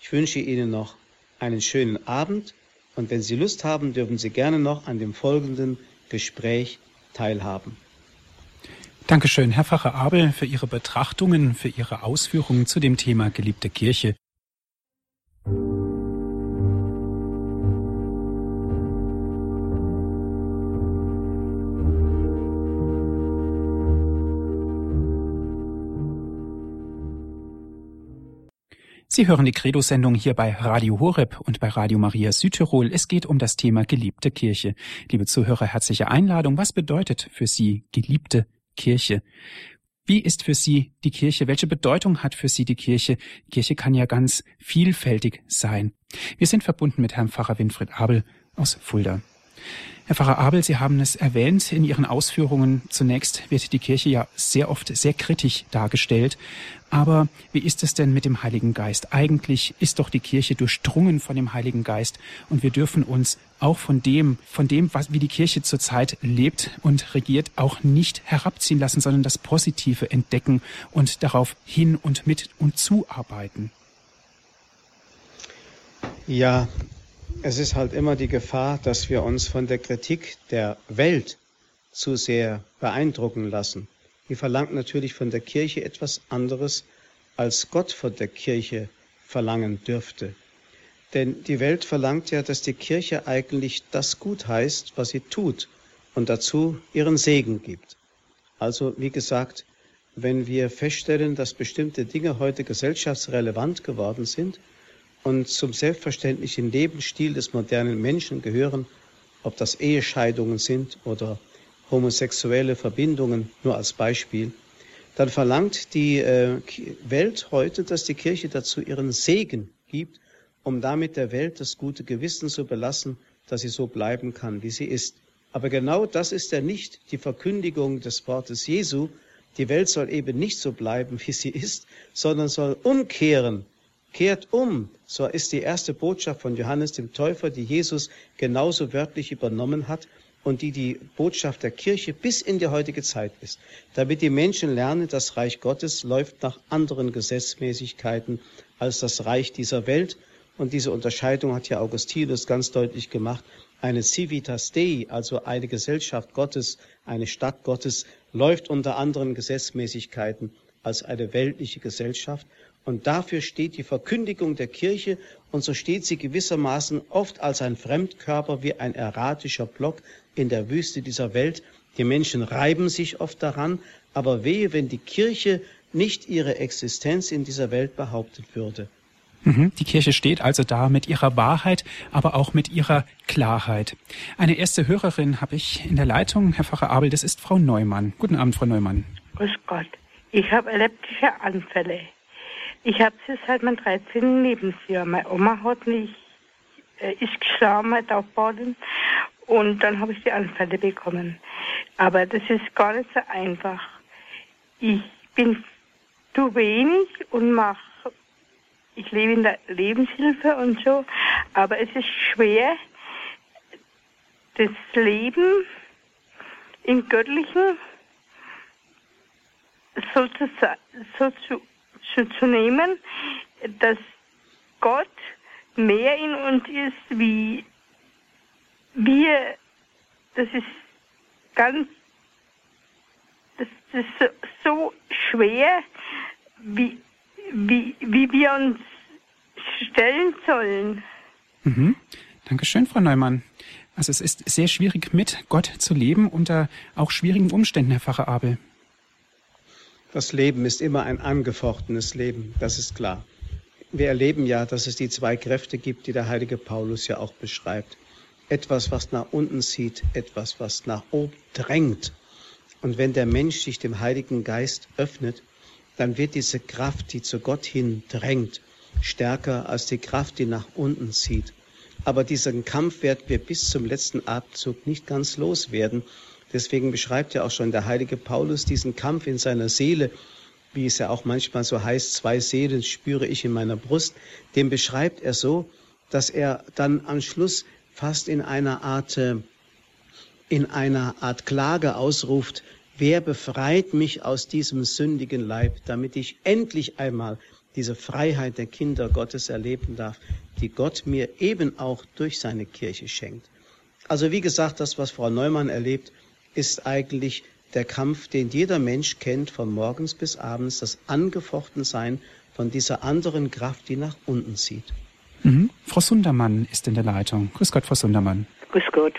S2: Ich wünsche Ihnen noch einen schönen Abend und wenn Sie Lust haben, dürfen Sie gerne noch an dem folgenden Gespräch teilhaben.
S1: Dankeschön, Herr Pfarrer Abel, für Ihre Betrachtungen, für Ihre Ausführungen zu dem Thema geliebte Kirche. Sie hören die Credo-Sendung hier bei Radio Horeb und bei Radio Maria Südtirol. Es geht um das Thema geliebte Kirche. Liebe Zuhörer, herzliche Einladung. Was bedeutet für Sie geliebte Kirche? Wie ist für Sie die Kirche? Welche Bedeutung hat für Sie die Kirche? Kirche kann ja ganz vielfältig sein. Wir sind verbunden mit Herrn Pfarrer Winfried Abel aus Fulda. Herr Pfarrer Abel, Sie haben es erwähnt in Ihren Ausführungen. Zunächst wird die Kirche ja sehr oft sehr kritisch dargestellt. Aber wie ist es denn mit dem Heiligen Geist? Eigentlich ist doch die Kirche durchdrungen von dem Heiligen Geist und wir dürfen uns auch von dem, von dem, was, wie die Kirche zurzeit lebt und regiert, auch nicht herabziehen lassen, sondern das Positive entdecken und darauf hin und mit und zuarbeiten.
S2: Ja, es ist halt immer die Gefahr, dass wir uns von der Kritik der Welt zu sehr beeindrucken lassen. Die verlangt natürlich von der Kirche etwas anderes, als Gott von der Kirche verlangen dürfte. Denn die Welt verlangt ja, dass die Kirche eigentlich das gut heißt, was sie tut und dazu ihren Segen gibt. Also, wie gesagt, wenn wir feststellen, dass bestimmte Dinge heute gesellschaftsrelevant geworden sind, und zum selbstverständlichen Lebensstil des modernen Menschen gehören, ob das Ehescheidungen sind oder homosexuelle Verbindungen, nur als Beispiel, dann verlangt die äh, Welt heute, dass die Kirche dazu ihren Segen gibt, um damit der Welt das gute Gewissen zu belassen, dass sie so bleiben kann, wie sie ist. Aber genau das ist ja nicht die Verkündigung des Wortes Jesu. Die Welt soll eben nicht so bleiben, wie sie ist, sondern soll umkehren Kehrt um, so ist die erste Botschaft von Johannes dem Täufer, die Jesus genauso wörtlich übernommen hat und die die Botschaft der Kirche bis in die heutige Zeit ist, damit die Menschen lernen, das Reich Gottes läuft nach anderen Gesetzmäßigkeiten als das Reich dieser Welt. Und diese Unterscheidung hat ja Augustinus ganz deutlich gemacht. Eine Civitas Dei, also eine Gesellschaft Gottes, eine Stadt Gottes, läuft unter anderen Gesetzmäßigkeiten als eine weltliche Gesellschaft. Und dafür steht die Verkündigung der Kirche und so steht sie gewissermaßen oft als ein Fremdkörper wie ein erratischer Block in der Wüste dieser Welt. Die Menschen reiben sich oft daran, aber wehe, wenn die Kirche nicht ihre Existenz in dieser Welt behaupten würde.
S1: Mhm. Die Kirche steht also da mit ihrer Wahrheit, aber auch mit ihrer Klarheit. Eine erste Hörerin habe ich in der Leitung, Herr Pfarrer Abel, das ist Frau Neumann. Guten Abend, Frau Neumann.
S3: Grüß Gott. Ich habe epileptische Anfälle. Ich habe sie seit meinem 13. Lebensjahr. Meine Oma hat mich, äh, ist gestorben, meine Taufbaden, und dann habe ich die Anfälle bekommen. Aber das ist gar nicht so einfach. Ich bin zu wenig und mache, ich lebe in der Lebenshilfe und so, aber es ist schwer, das Leben im Göttlichen so zu, so zu zu, nehmen, dass Gott mehr in uns ist, wie wir, das ist ganz, das ist so, so schwer, wie, wie, wie wir uns stellen sollen.
S1: Mhm. Dankeschön, Frau Neumann. Also es ist sehr schwierig, mit Gott zu leben unter auch schwierigen Umständen, Herr Pfarrer Abel.
S2: Das Leben ist immer ein angefochtenes Leben, das ist klar. Wir erleben ja, dass es die zwei Kräfte gibt, die der heilige Paulus ja auch beschreibt. Etwas, was nach unten zieht, etwas, was nach oben drängt. Und wenn der Mensch sich dem Heiligen Geist öffnet, dann wird diese Kraft, die zu Gott hin drängt, stärker als die Kraft, die nach unten zieht. Aber diesen Kampf werden wir bis zum letzten Atemzug nicht ganz loswerden. Deswegen beschreibt ja auch schon der heilige Paulus diesen Kampf in seiner Seele, wie es ja auch manchmal so heißt, zwei Seelen spüre ich in meiner Brust. Den beschreibt er so, dass er dann am Schluss fast in einer Art, äh, in einer Art Klage ausruft, wer befreit mich aus diesem sündigen Leib, damit ich endlich einmal diese Freiheit der Kinder Gottes erleben darf, die Gott mir eben auch durch seine Kirche schenkt. Also wie gesagt, das, was Frau Neumann erlebt, ist eigentlich der Kampf, den jeder Mensch kennt, von morgens bis abends, das Angefochtensein von dieser anderen Kraft, die nach unten zieht.
S1: Mhm. Frau Sundermann ist in der Leitung. Grüß Gott, Frau Sundermann.
S4: Grüß Gott.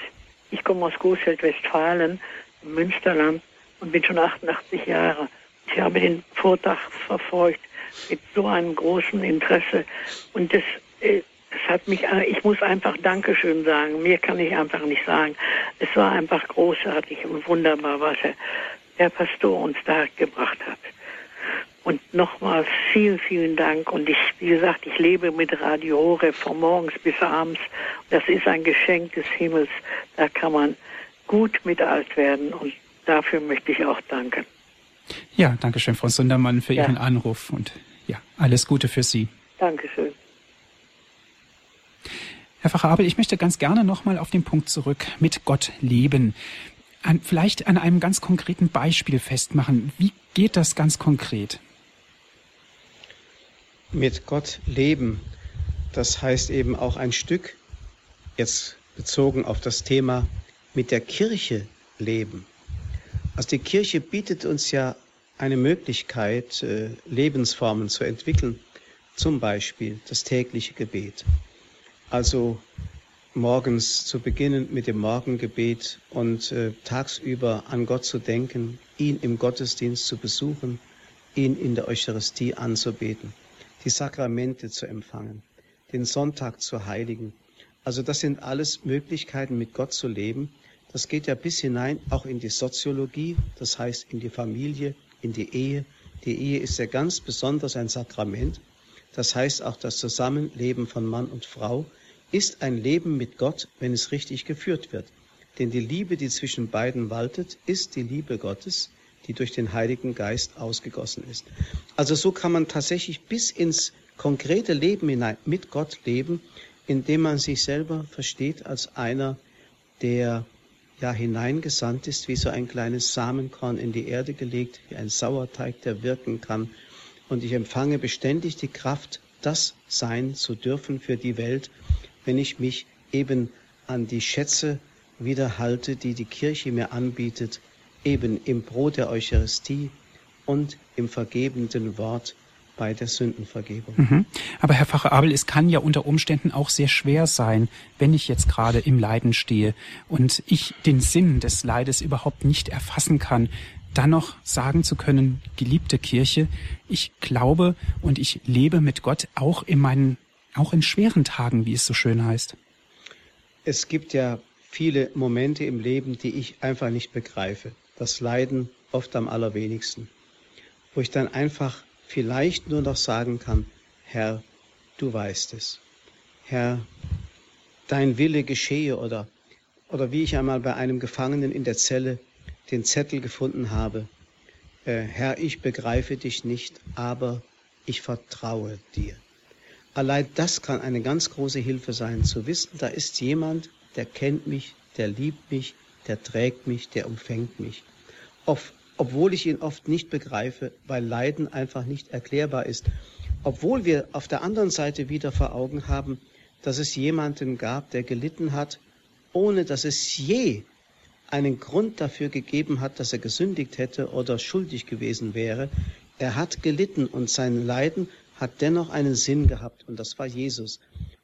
S4: Ich komme aus Großfeld, Westfalen, Münsterland und bin schon 88 Jahre. Ich habe den Vortrag verfolgt mit so einem großen Interesse. Und das, das hat mich, äh, ich muss einfach Dankeschön sagen. Mir kann ich einfach nicht sagen. Es war einfach großartig und wunderbar, was der, der Pastor uns da gebracht hat. Und nochmal vielen, vielen Dank. Und ich, wie gesagt, ich lebe mit Radio Horeb von morgens bis abends. Das ist ein Geschenk des Himmels. Da kann man gut mit alt werden. Und dafür möchte ich auch danken.
S1: Ja, danke schön, Frau Sundermann, für ja. Ihren Anruf und ja, alles Gute für Sie.
S4: Dankeschön.
S1: Herr Pfarrer Abel, ich möchte ganz gerne nochmal auf den Punkt zurück, mit Gott leben. An, vielleicht an einem ganz konkreten Beispiel festmachen. Wie geht das ganz konkret?
S2: Mit Gott leben, das heißt eben auch ein Stück, jetzt bezogen auf das Thema, mit der Kirche leben. Also die Kirche bietet uns ja eine Möglichkeit, äh, Lebensformen zu entwickeln, zum Beispiel das tägliche Gebet. Also morgens zu beginnen mit dem Morgengebet und äh, tagsüber an Gott zu denken, ihn im Gottesdienst zu besuchen, ihn in der Eucharistie anzubeten, die Sakramente zu empfangen, den Sonntag zu heiligen. Also das sind alles Möglichkeiten, mit Gott zu leben, das geht ja bis hinein auch in die Soziologie, das heißt in die Familie, in die Ehe. Die Ehe ist ja ganz besonders ein Sakrament. Das heißt auch das Zusammenleben von Mann und Frau ist ein Leben mit Gott, wenn es richtig geführt wird. Denn die Liebe, die zwischen beiden waltet, ist die Liebe Gottes, die durch den Heiligen Geist ausgegossen ist. Also so kann man tatsächlich bis ins konkrete Leben hinein mit Gott leben, indem man sich selber versteht als einer, der ja hineingesandt ist, wie so ein kleines Samenkorn in die Erde gelegt, wie ein Sauerteig, der wirken kann. Und ich empfange beständig die Kraft, das sein zu dürfen für die Welt, wenn ich mich eben an die Schätze wiederhalte, die die Kirche mir anbietet, eben im Brot der Eucharistie und im vergebenden Wort bei der Sündenvergebung.
S1: Mhm. Aber Herr Pfarrer Abel, es kann ja unter Umständen auch sehr schwer sein, wenn ich jetzt gerade im Leiden stehe und ich den Sinn des Leides überhaupt nicht erfassen kann, dann noch sagen zu können, geliebte Kirche, ich glaube und ich lebe mit Gott auch in meinen, auch in schweren Tagen, wie es so schön heißt.
S2: Es gibt ja viele Momente im Leben, die ich einfach nicht begreife. Das Leiden oft am allerwenigsten. Wo ich dann einfach vielleicht nur noch sagen kann, Herr, du weißt es. Herr, dein Wille geschehe oder, oder wie ich einmal bei einem Gefangenen in der Zelle den Zettel gefunden habe, äh, Herr, ich begreife dich nicht, aber ich vertraue dir. Allein das kann eine ganz große Hilfe sein, zu wissen, da ist jemand, der kennt mich, der liebt mich, der trägt mich, der umfängt mich. Auf obwohl ich ihn oft nicht begreife, weil Leiden einfach nicht erklärbar ist. Obwohl wir auf der anderen Seite wieder vor Augen haben, dass es jemanden gab, der gelitten hat, ohne dass es je einen Grund dafür gegeben hat, dass er gesündigt hätte oder schuldig gewesen wäre. Er hat gelitten und sein Leiden hat dennoch einen Sinn gehabt und das war Jesus.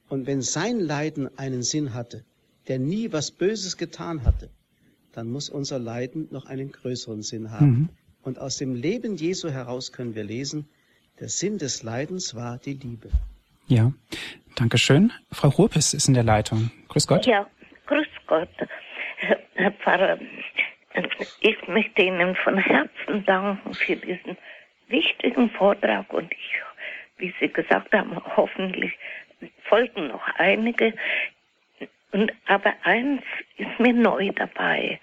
S2: Und wenn sein Leiden einen Sinn hatte, der nie was Böses getan hatte, dann muss unser Leiden noch einen größeren Sinn haben. Mhm. Und aus dem Leben Jesu heraus können wir lesen, der Sinn des Leidens war die Liebe.
S1: Ja, danke schön. Frau Hurpes ist in der Leitung. Grüß Gott.
S5: Ja, grüß Gott. Herr Pfarrer, ich möchte Ihnen von Herzen danken für diesen wichtigen Vortrag und ich, wie Sie gesagt haben, hoffentlich folgen noch einige. Und aber eins ist mir neu dabei.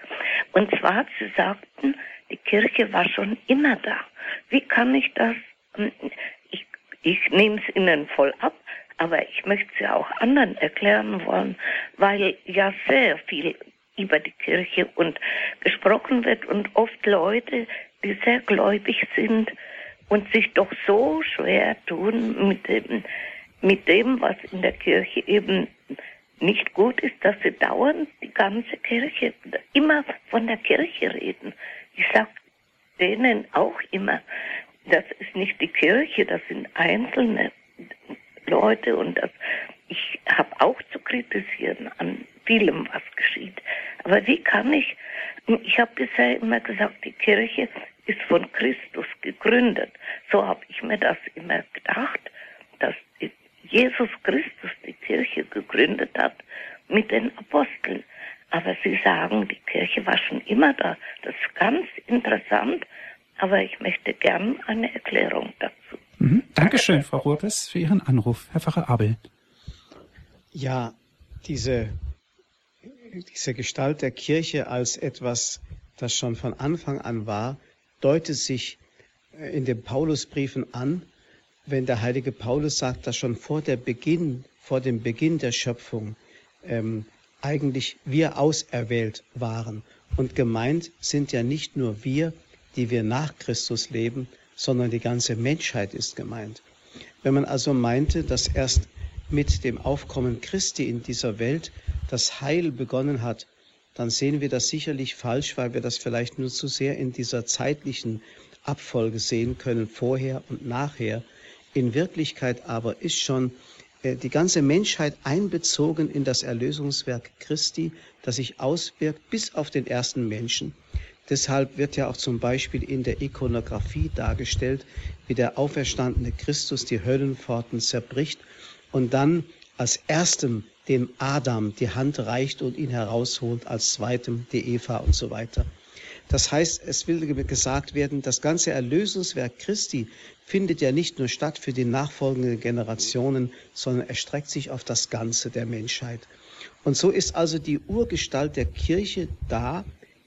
S5: Und zwar, Sie sagten, die Kirche war schon immer da. Wie kann ich das? Ähm, ich, ich nehme es Ihnen voll ab, aber ich möchte es ja auch anderen erklären wollen, weil ja sehr viel über die Kirche und gesprochen wird und oft Leute, die sehr gläubig sind und sich doch so schwer tun mit dem, mit dem, was in der Kirche eben nicht gut ist, dass sie dauernd die ganze Kirche, immer von der Kirche reden. Ich sage denen auch immer, das ist nicht die Kirche, das sind einzelne Leute und das, ich habe auch zu kritisieren an vielem, was geschieht. Aber wie kann ich, ich habe bisher immer gesagt, die Kirche ist von Christus gegründet. So habe ich mir das immer gedacht, dass Jesus Christus die Kirche gegründet hat mit den Aposteln. Aber Sie sagen, die Kirche war schon immer da. Das ist ganz interessant, aber ich möchte gern eine Erklärung dazu.
S1: Mhm. Dankeschön, Frau Rurbes, für Ihren Anruf. Herr Pfarrer Abel.
S2: Ja, diese, diese Gestalt der Kirche als etwas, das schon von Anfang an war, deutet sich äh, in den Paulusbriefen an, wenn der heilige Paulus sagt, dass schon vor der Beginn, vor dem Beginn der Schöpfung ähm, eigentlich wir auserwählt waren. Und gemeint sind ja nicht nur wir, die wir nach Christus leben, sondern die ganze Menschheit ist gemeint. Wenn man also meinte, dass erst mit dem Aufkommen Christi in dieser Welt das Heil begonnen hat, dann sehen wir das sicherlich falsch, weil wir das vielleicht nur zu sehr in dieser zeitlichen Abfolge sehen können, vorher und nachher. In Wirklichkeit aber ist schon äh, die ganze Menschheit einbezogen in das Erlösungswerk Christi, das sich auswirkt bis auf den ersten Menschen. Deshalb wird ja auch zum Beispiel in der Ikonografie dargestellt, wie der auferstandene Christus die Höllenpforten zerbricht und dann als erstem dem Adam die Hand reicht und ihn herausholt, als zweitem die Eva und so weiter. Das heißt, es will gesagt werden, das ganze Erlösungswerk Christi findet ja nicht nur statt für die nachfolgenden Generationen, sondern erstreckt sich auf das Ganze der Menschheit. Und so ist also die Urgestalt der Kirche da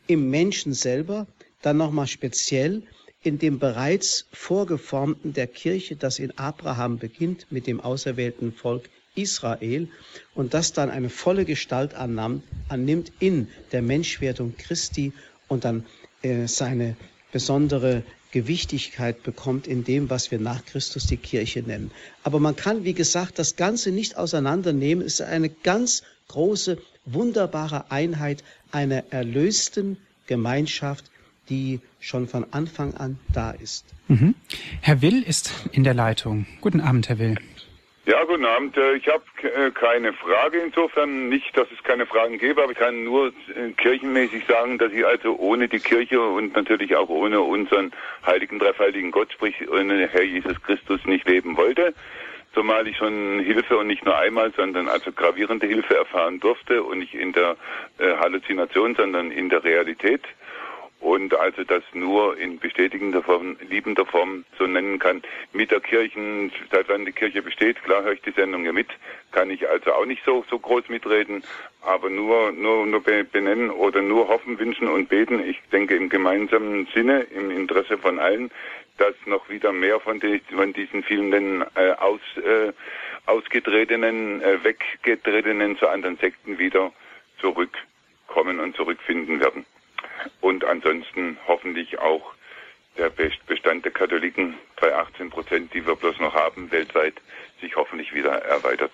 S2: im Menschen selber, dann nochmal speziell in dem bereits vorgeformten der Kirche, das in Abraham beginnt mit dem auserwählten Volk Israel und das dann eine volle Gestalt annimmt, annimmt in der Menschwerdung Christi und dann äh, seine besondere Gewichtigkeit bekommt in dem, was wir nach Christus die Kirche nennen. Aber man kann, wie gesagt, das Ganze nicht auseinandernehmen. Es ist eine ganz große, wunderbare Einheit einer erlösten Gemeinschaft, die schon von Anfang an da ist.
S1: Mhm. Herr Will ist in der Leitung. Guten Abend, Herr Will.
S6: Ja, guten Abend. Äh, ich habe äh, keine Frage insofern, nicht, dass es keine Fragen gäbe, aber ich kann nur äh, kirchenmäßig sagen, dass ich also ohne die Kirche und natürlich auch ohne unseren heiligen, dreifaltigen Gott, sprich ohne Herr Jesus Christus nicht leben wollte. Zumal ich schon Hilfe und nicht nur einmal, sondern also gravierende Hilfe erfahren durfte und nicht in der Halluzination, sondern in der Realität und also das nur in bestätigender Form, liebender Form so nennen kann. Mit der Kirchen, seit wann die Kirche besteht, klar höre ich die Sendung ja mit, kann ich also auch nicht so, so groß mitreden, aber nur, nur, nur benennen oder nur hoffen, wünschen und beten. Ich denke im gemeinsamen Sinne, im Interesse von allen, dass noch wieder mehr von, die, von diesen vielen äh, aus, äh, ausgetretenen, äh, weggetretenen zu anderen Sekten wieder zurückkommen und zurückfinden werden und ansonsten hoffentlich auch der Bestand der Katholiken bei 18 Prozent, die wir bloß noch haben weltweit, sich hoffentlich wieder erweitert.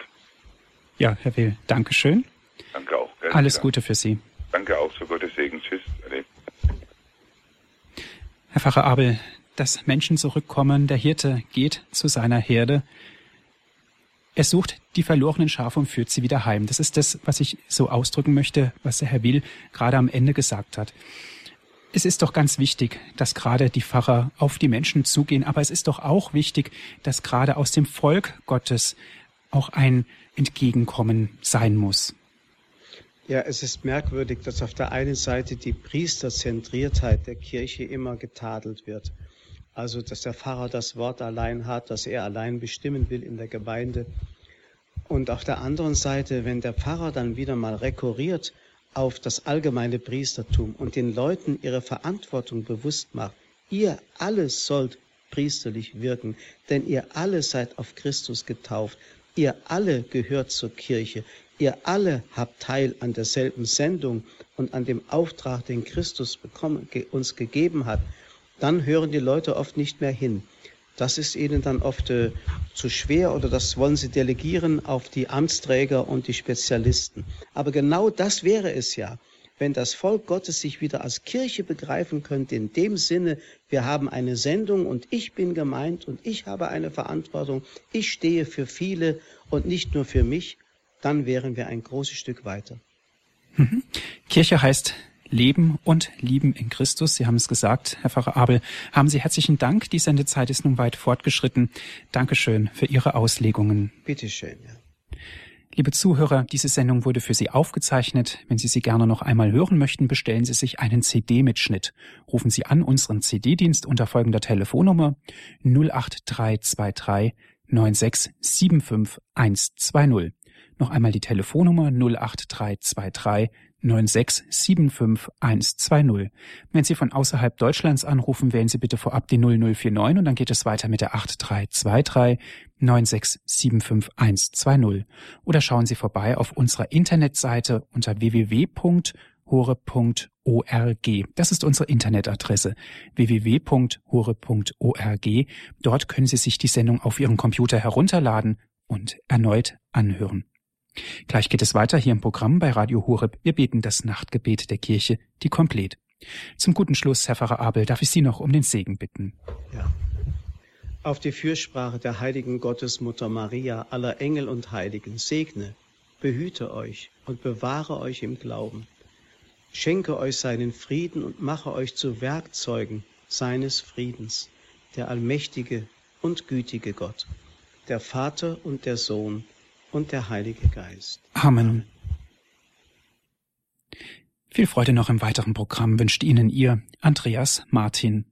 S1: Ja, Herr Will, Dankeschön.
S6: Danke auch.
S1: Alles. Gute für Sie.
S6: Danke auch, so Gottes Segen. Tschüss. Ade.
S1: Herr Pfarrer Abel, dass Menschen zurückkommen, der Hirte geht zu seiner Herde. Er sucht die verlorenen Schafe und führt sie wieder heim. Das ist das, was ich so ausdrücken möchte, was der Herr Will gerade am Ende gesagt hat. Es ist doch ganz wichtig, dass gerade die Pfarrer auf die Menschen zugehen, aber es ist doch auch wichtig, dass gerade aus dem Volk Gottes auch ein Entgegenkommen sein muss.
S2: Ja, es ist merkwürdig, dass auf der einen Seite die Priesterzentriertheit der Kirche immer getadelt wird. Also, dass der Pfarrer das Wort allein hat, dass er allein bestimmen will in der Gemeinde. Und auf der anderen Seite, wenn der Pfarrer dann wieder mal rekurriert auf das allgemeine Priestertum und den Leuten ihre Verantwortung bewusst macht, ihr alles sollt priesterlich wirken, denn ihr alle seid auf Christus getauft, ihr alle gehört zur Kirche, ihr alle habt Teil an derselben Sendung und an dem Auftrag, den Christus bekommen, uns gegeben hat, dann hören die Leute oft nicht mehr hin. Das ist ihnen dann oft äh, zu schwer oder das wollen sie delegieren auf die Amtsträger und die Spezialisten. Aber genau das wäre es ja, wenn das Volk Gottes sich wieder als Kirche begreifen könnte, in dem Sinne, wir haben eine Sendung und ich bin gemeint und ich habe eine Verantwortung, ich stehe für viele und nicht nur für mich, dann wären wir ein großes Stück weiter.
S1: Mhm. Kirche heißt Leben und Lieben in Christus. Sie haben es gesagt, Herr Pfarrer Abel. Haben Sie herzlichen Dank. Die Sendezeit ist nun weit fortgeschritten. Dankeschön für Ihre Auslegungen.
S2: Bitteschön. Ja.
S1: Liebe Zuhörer, diese Sendung wurde für Sie aufgezeichnet. Wenn Sie sie gerne noch einmal hören möchten, bestellen Sie sich einen CD-Mitschnitt. Rufen Sie an unseren CD-Dienst unter folgender Telefonnummer 08323 9675 120. Noch einmal die Telefonnummer 08323 9675120. Wenn Sie von außerhalb Deutschlands anrufen, wählen Sie bitte vorab die 0049 und dann geht es weiter mit der 8323 9675120. Oder schauen Sie vorbei auf unserer Internetseite unter www.hore.org. Das ist unsere Internetadresse www.hore.org. Dort können Sie sich die Sendung auf Ihrem Computer herunterladen und erneut anhören. Gleich geht es weiter hier im Programm bei Radio Horeb. Wir beten das Nachtgebet der Kirche, die Komplett. Zum guten Schluss, Herr Pfarrer Abel, darf ich Sie noch um den Segen bitten.
S2: Ja. Auf die Fürsprache der heiligen Gottesmutter Maria, aller Engel und Heiligen, segne, behüte euch und bewahre euch im Glauben. Schenke euch seinen Frieden und mache euch zu Werkzeugen seines Friedens, der allmächtige und gütige Gott, der Vater und der Sohn, und der Heilige Geist.
S1: Amen. Viel Freude noch im weiteren Programm wünscht Ihnen Ihr Andreas Martin.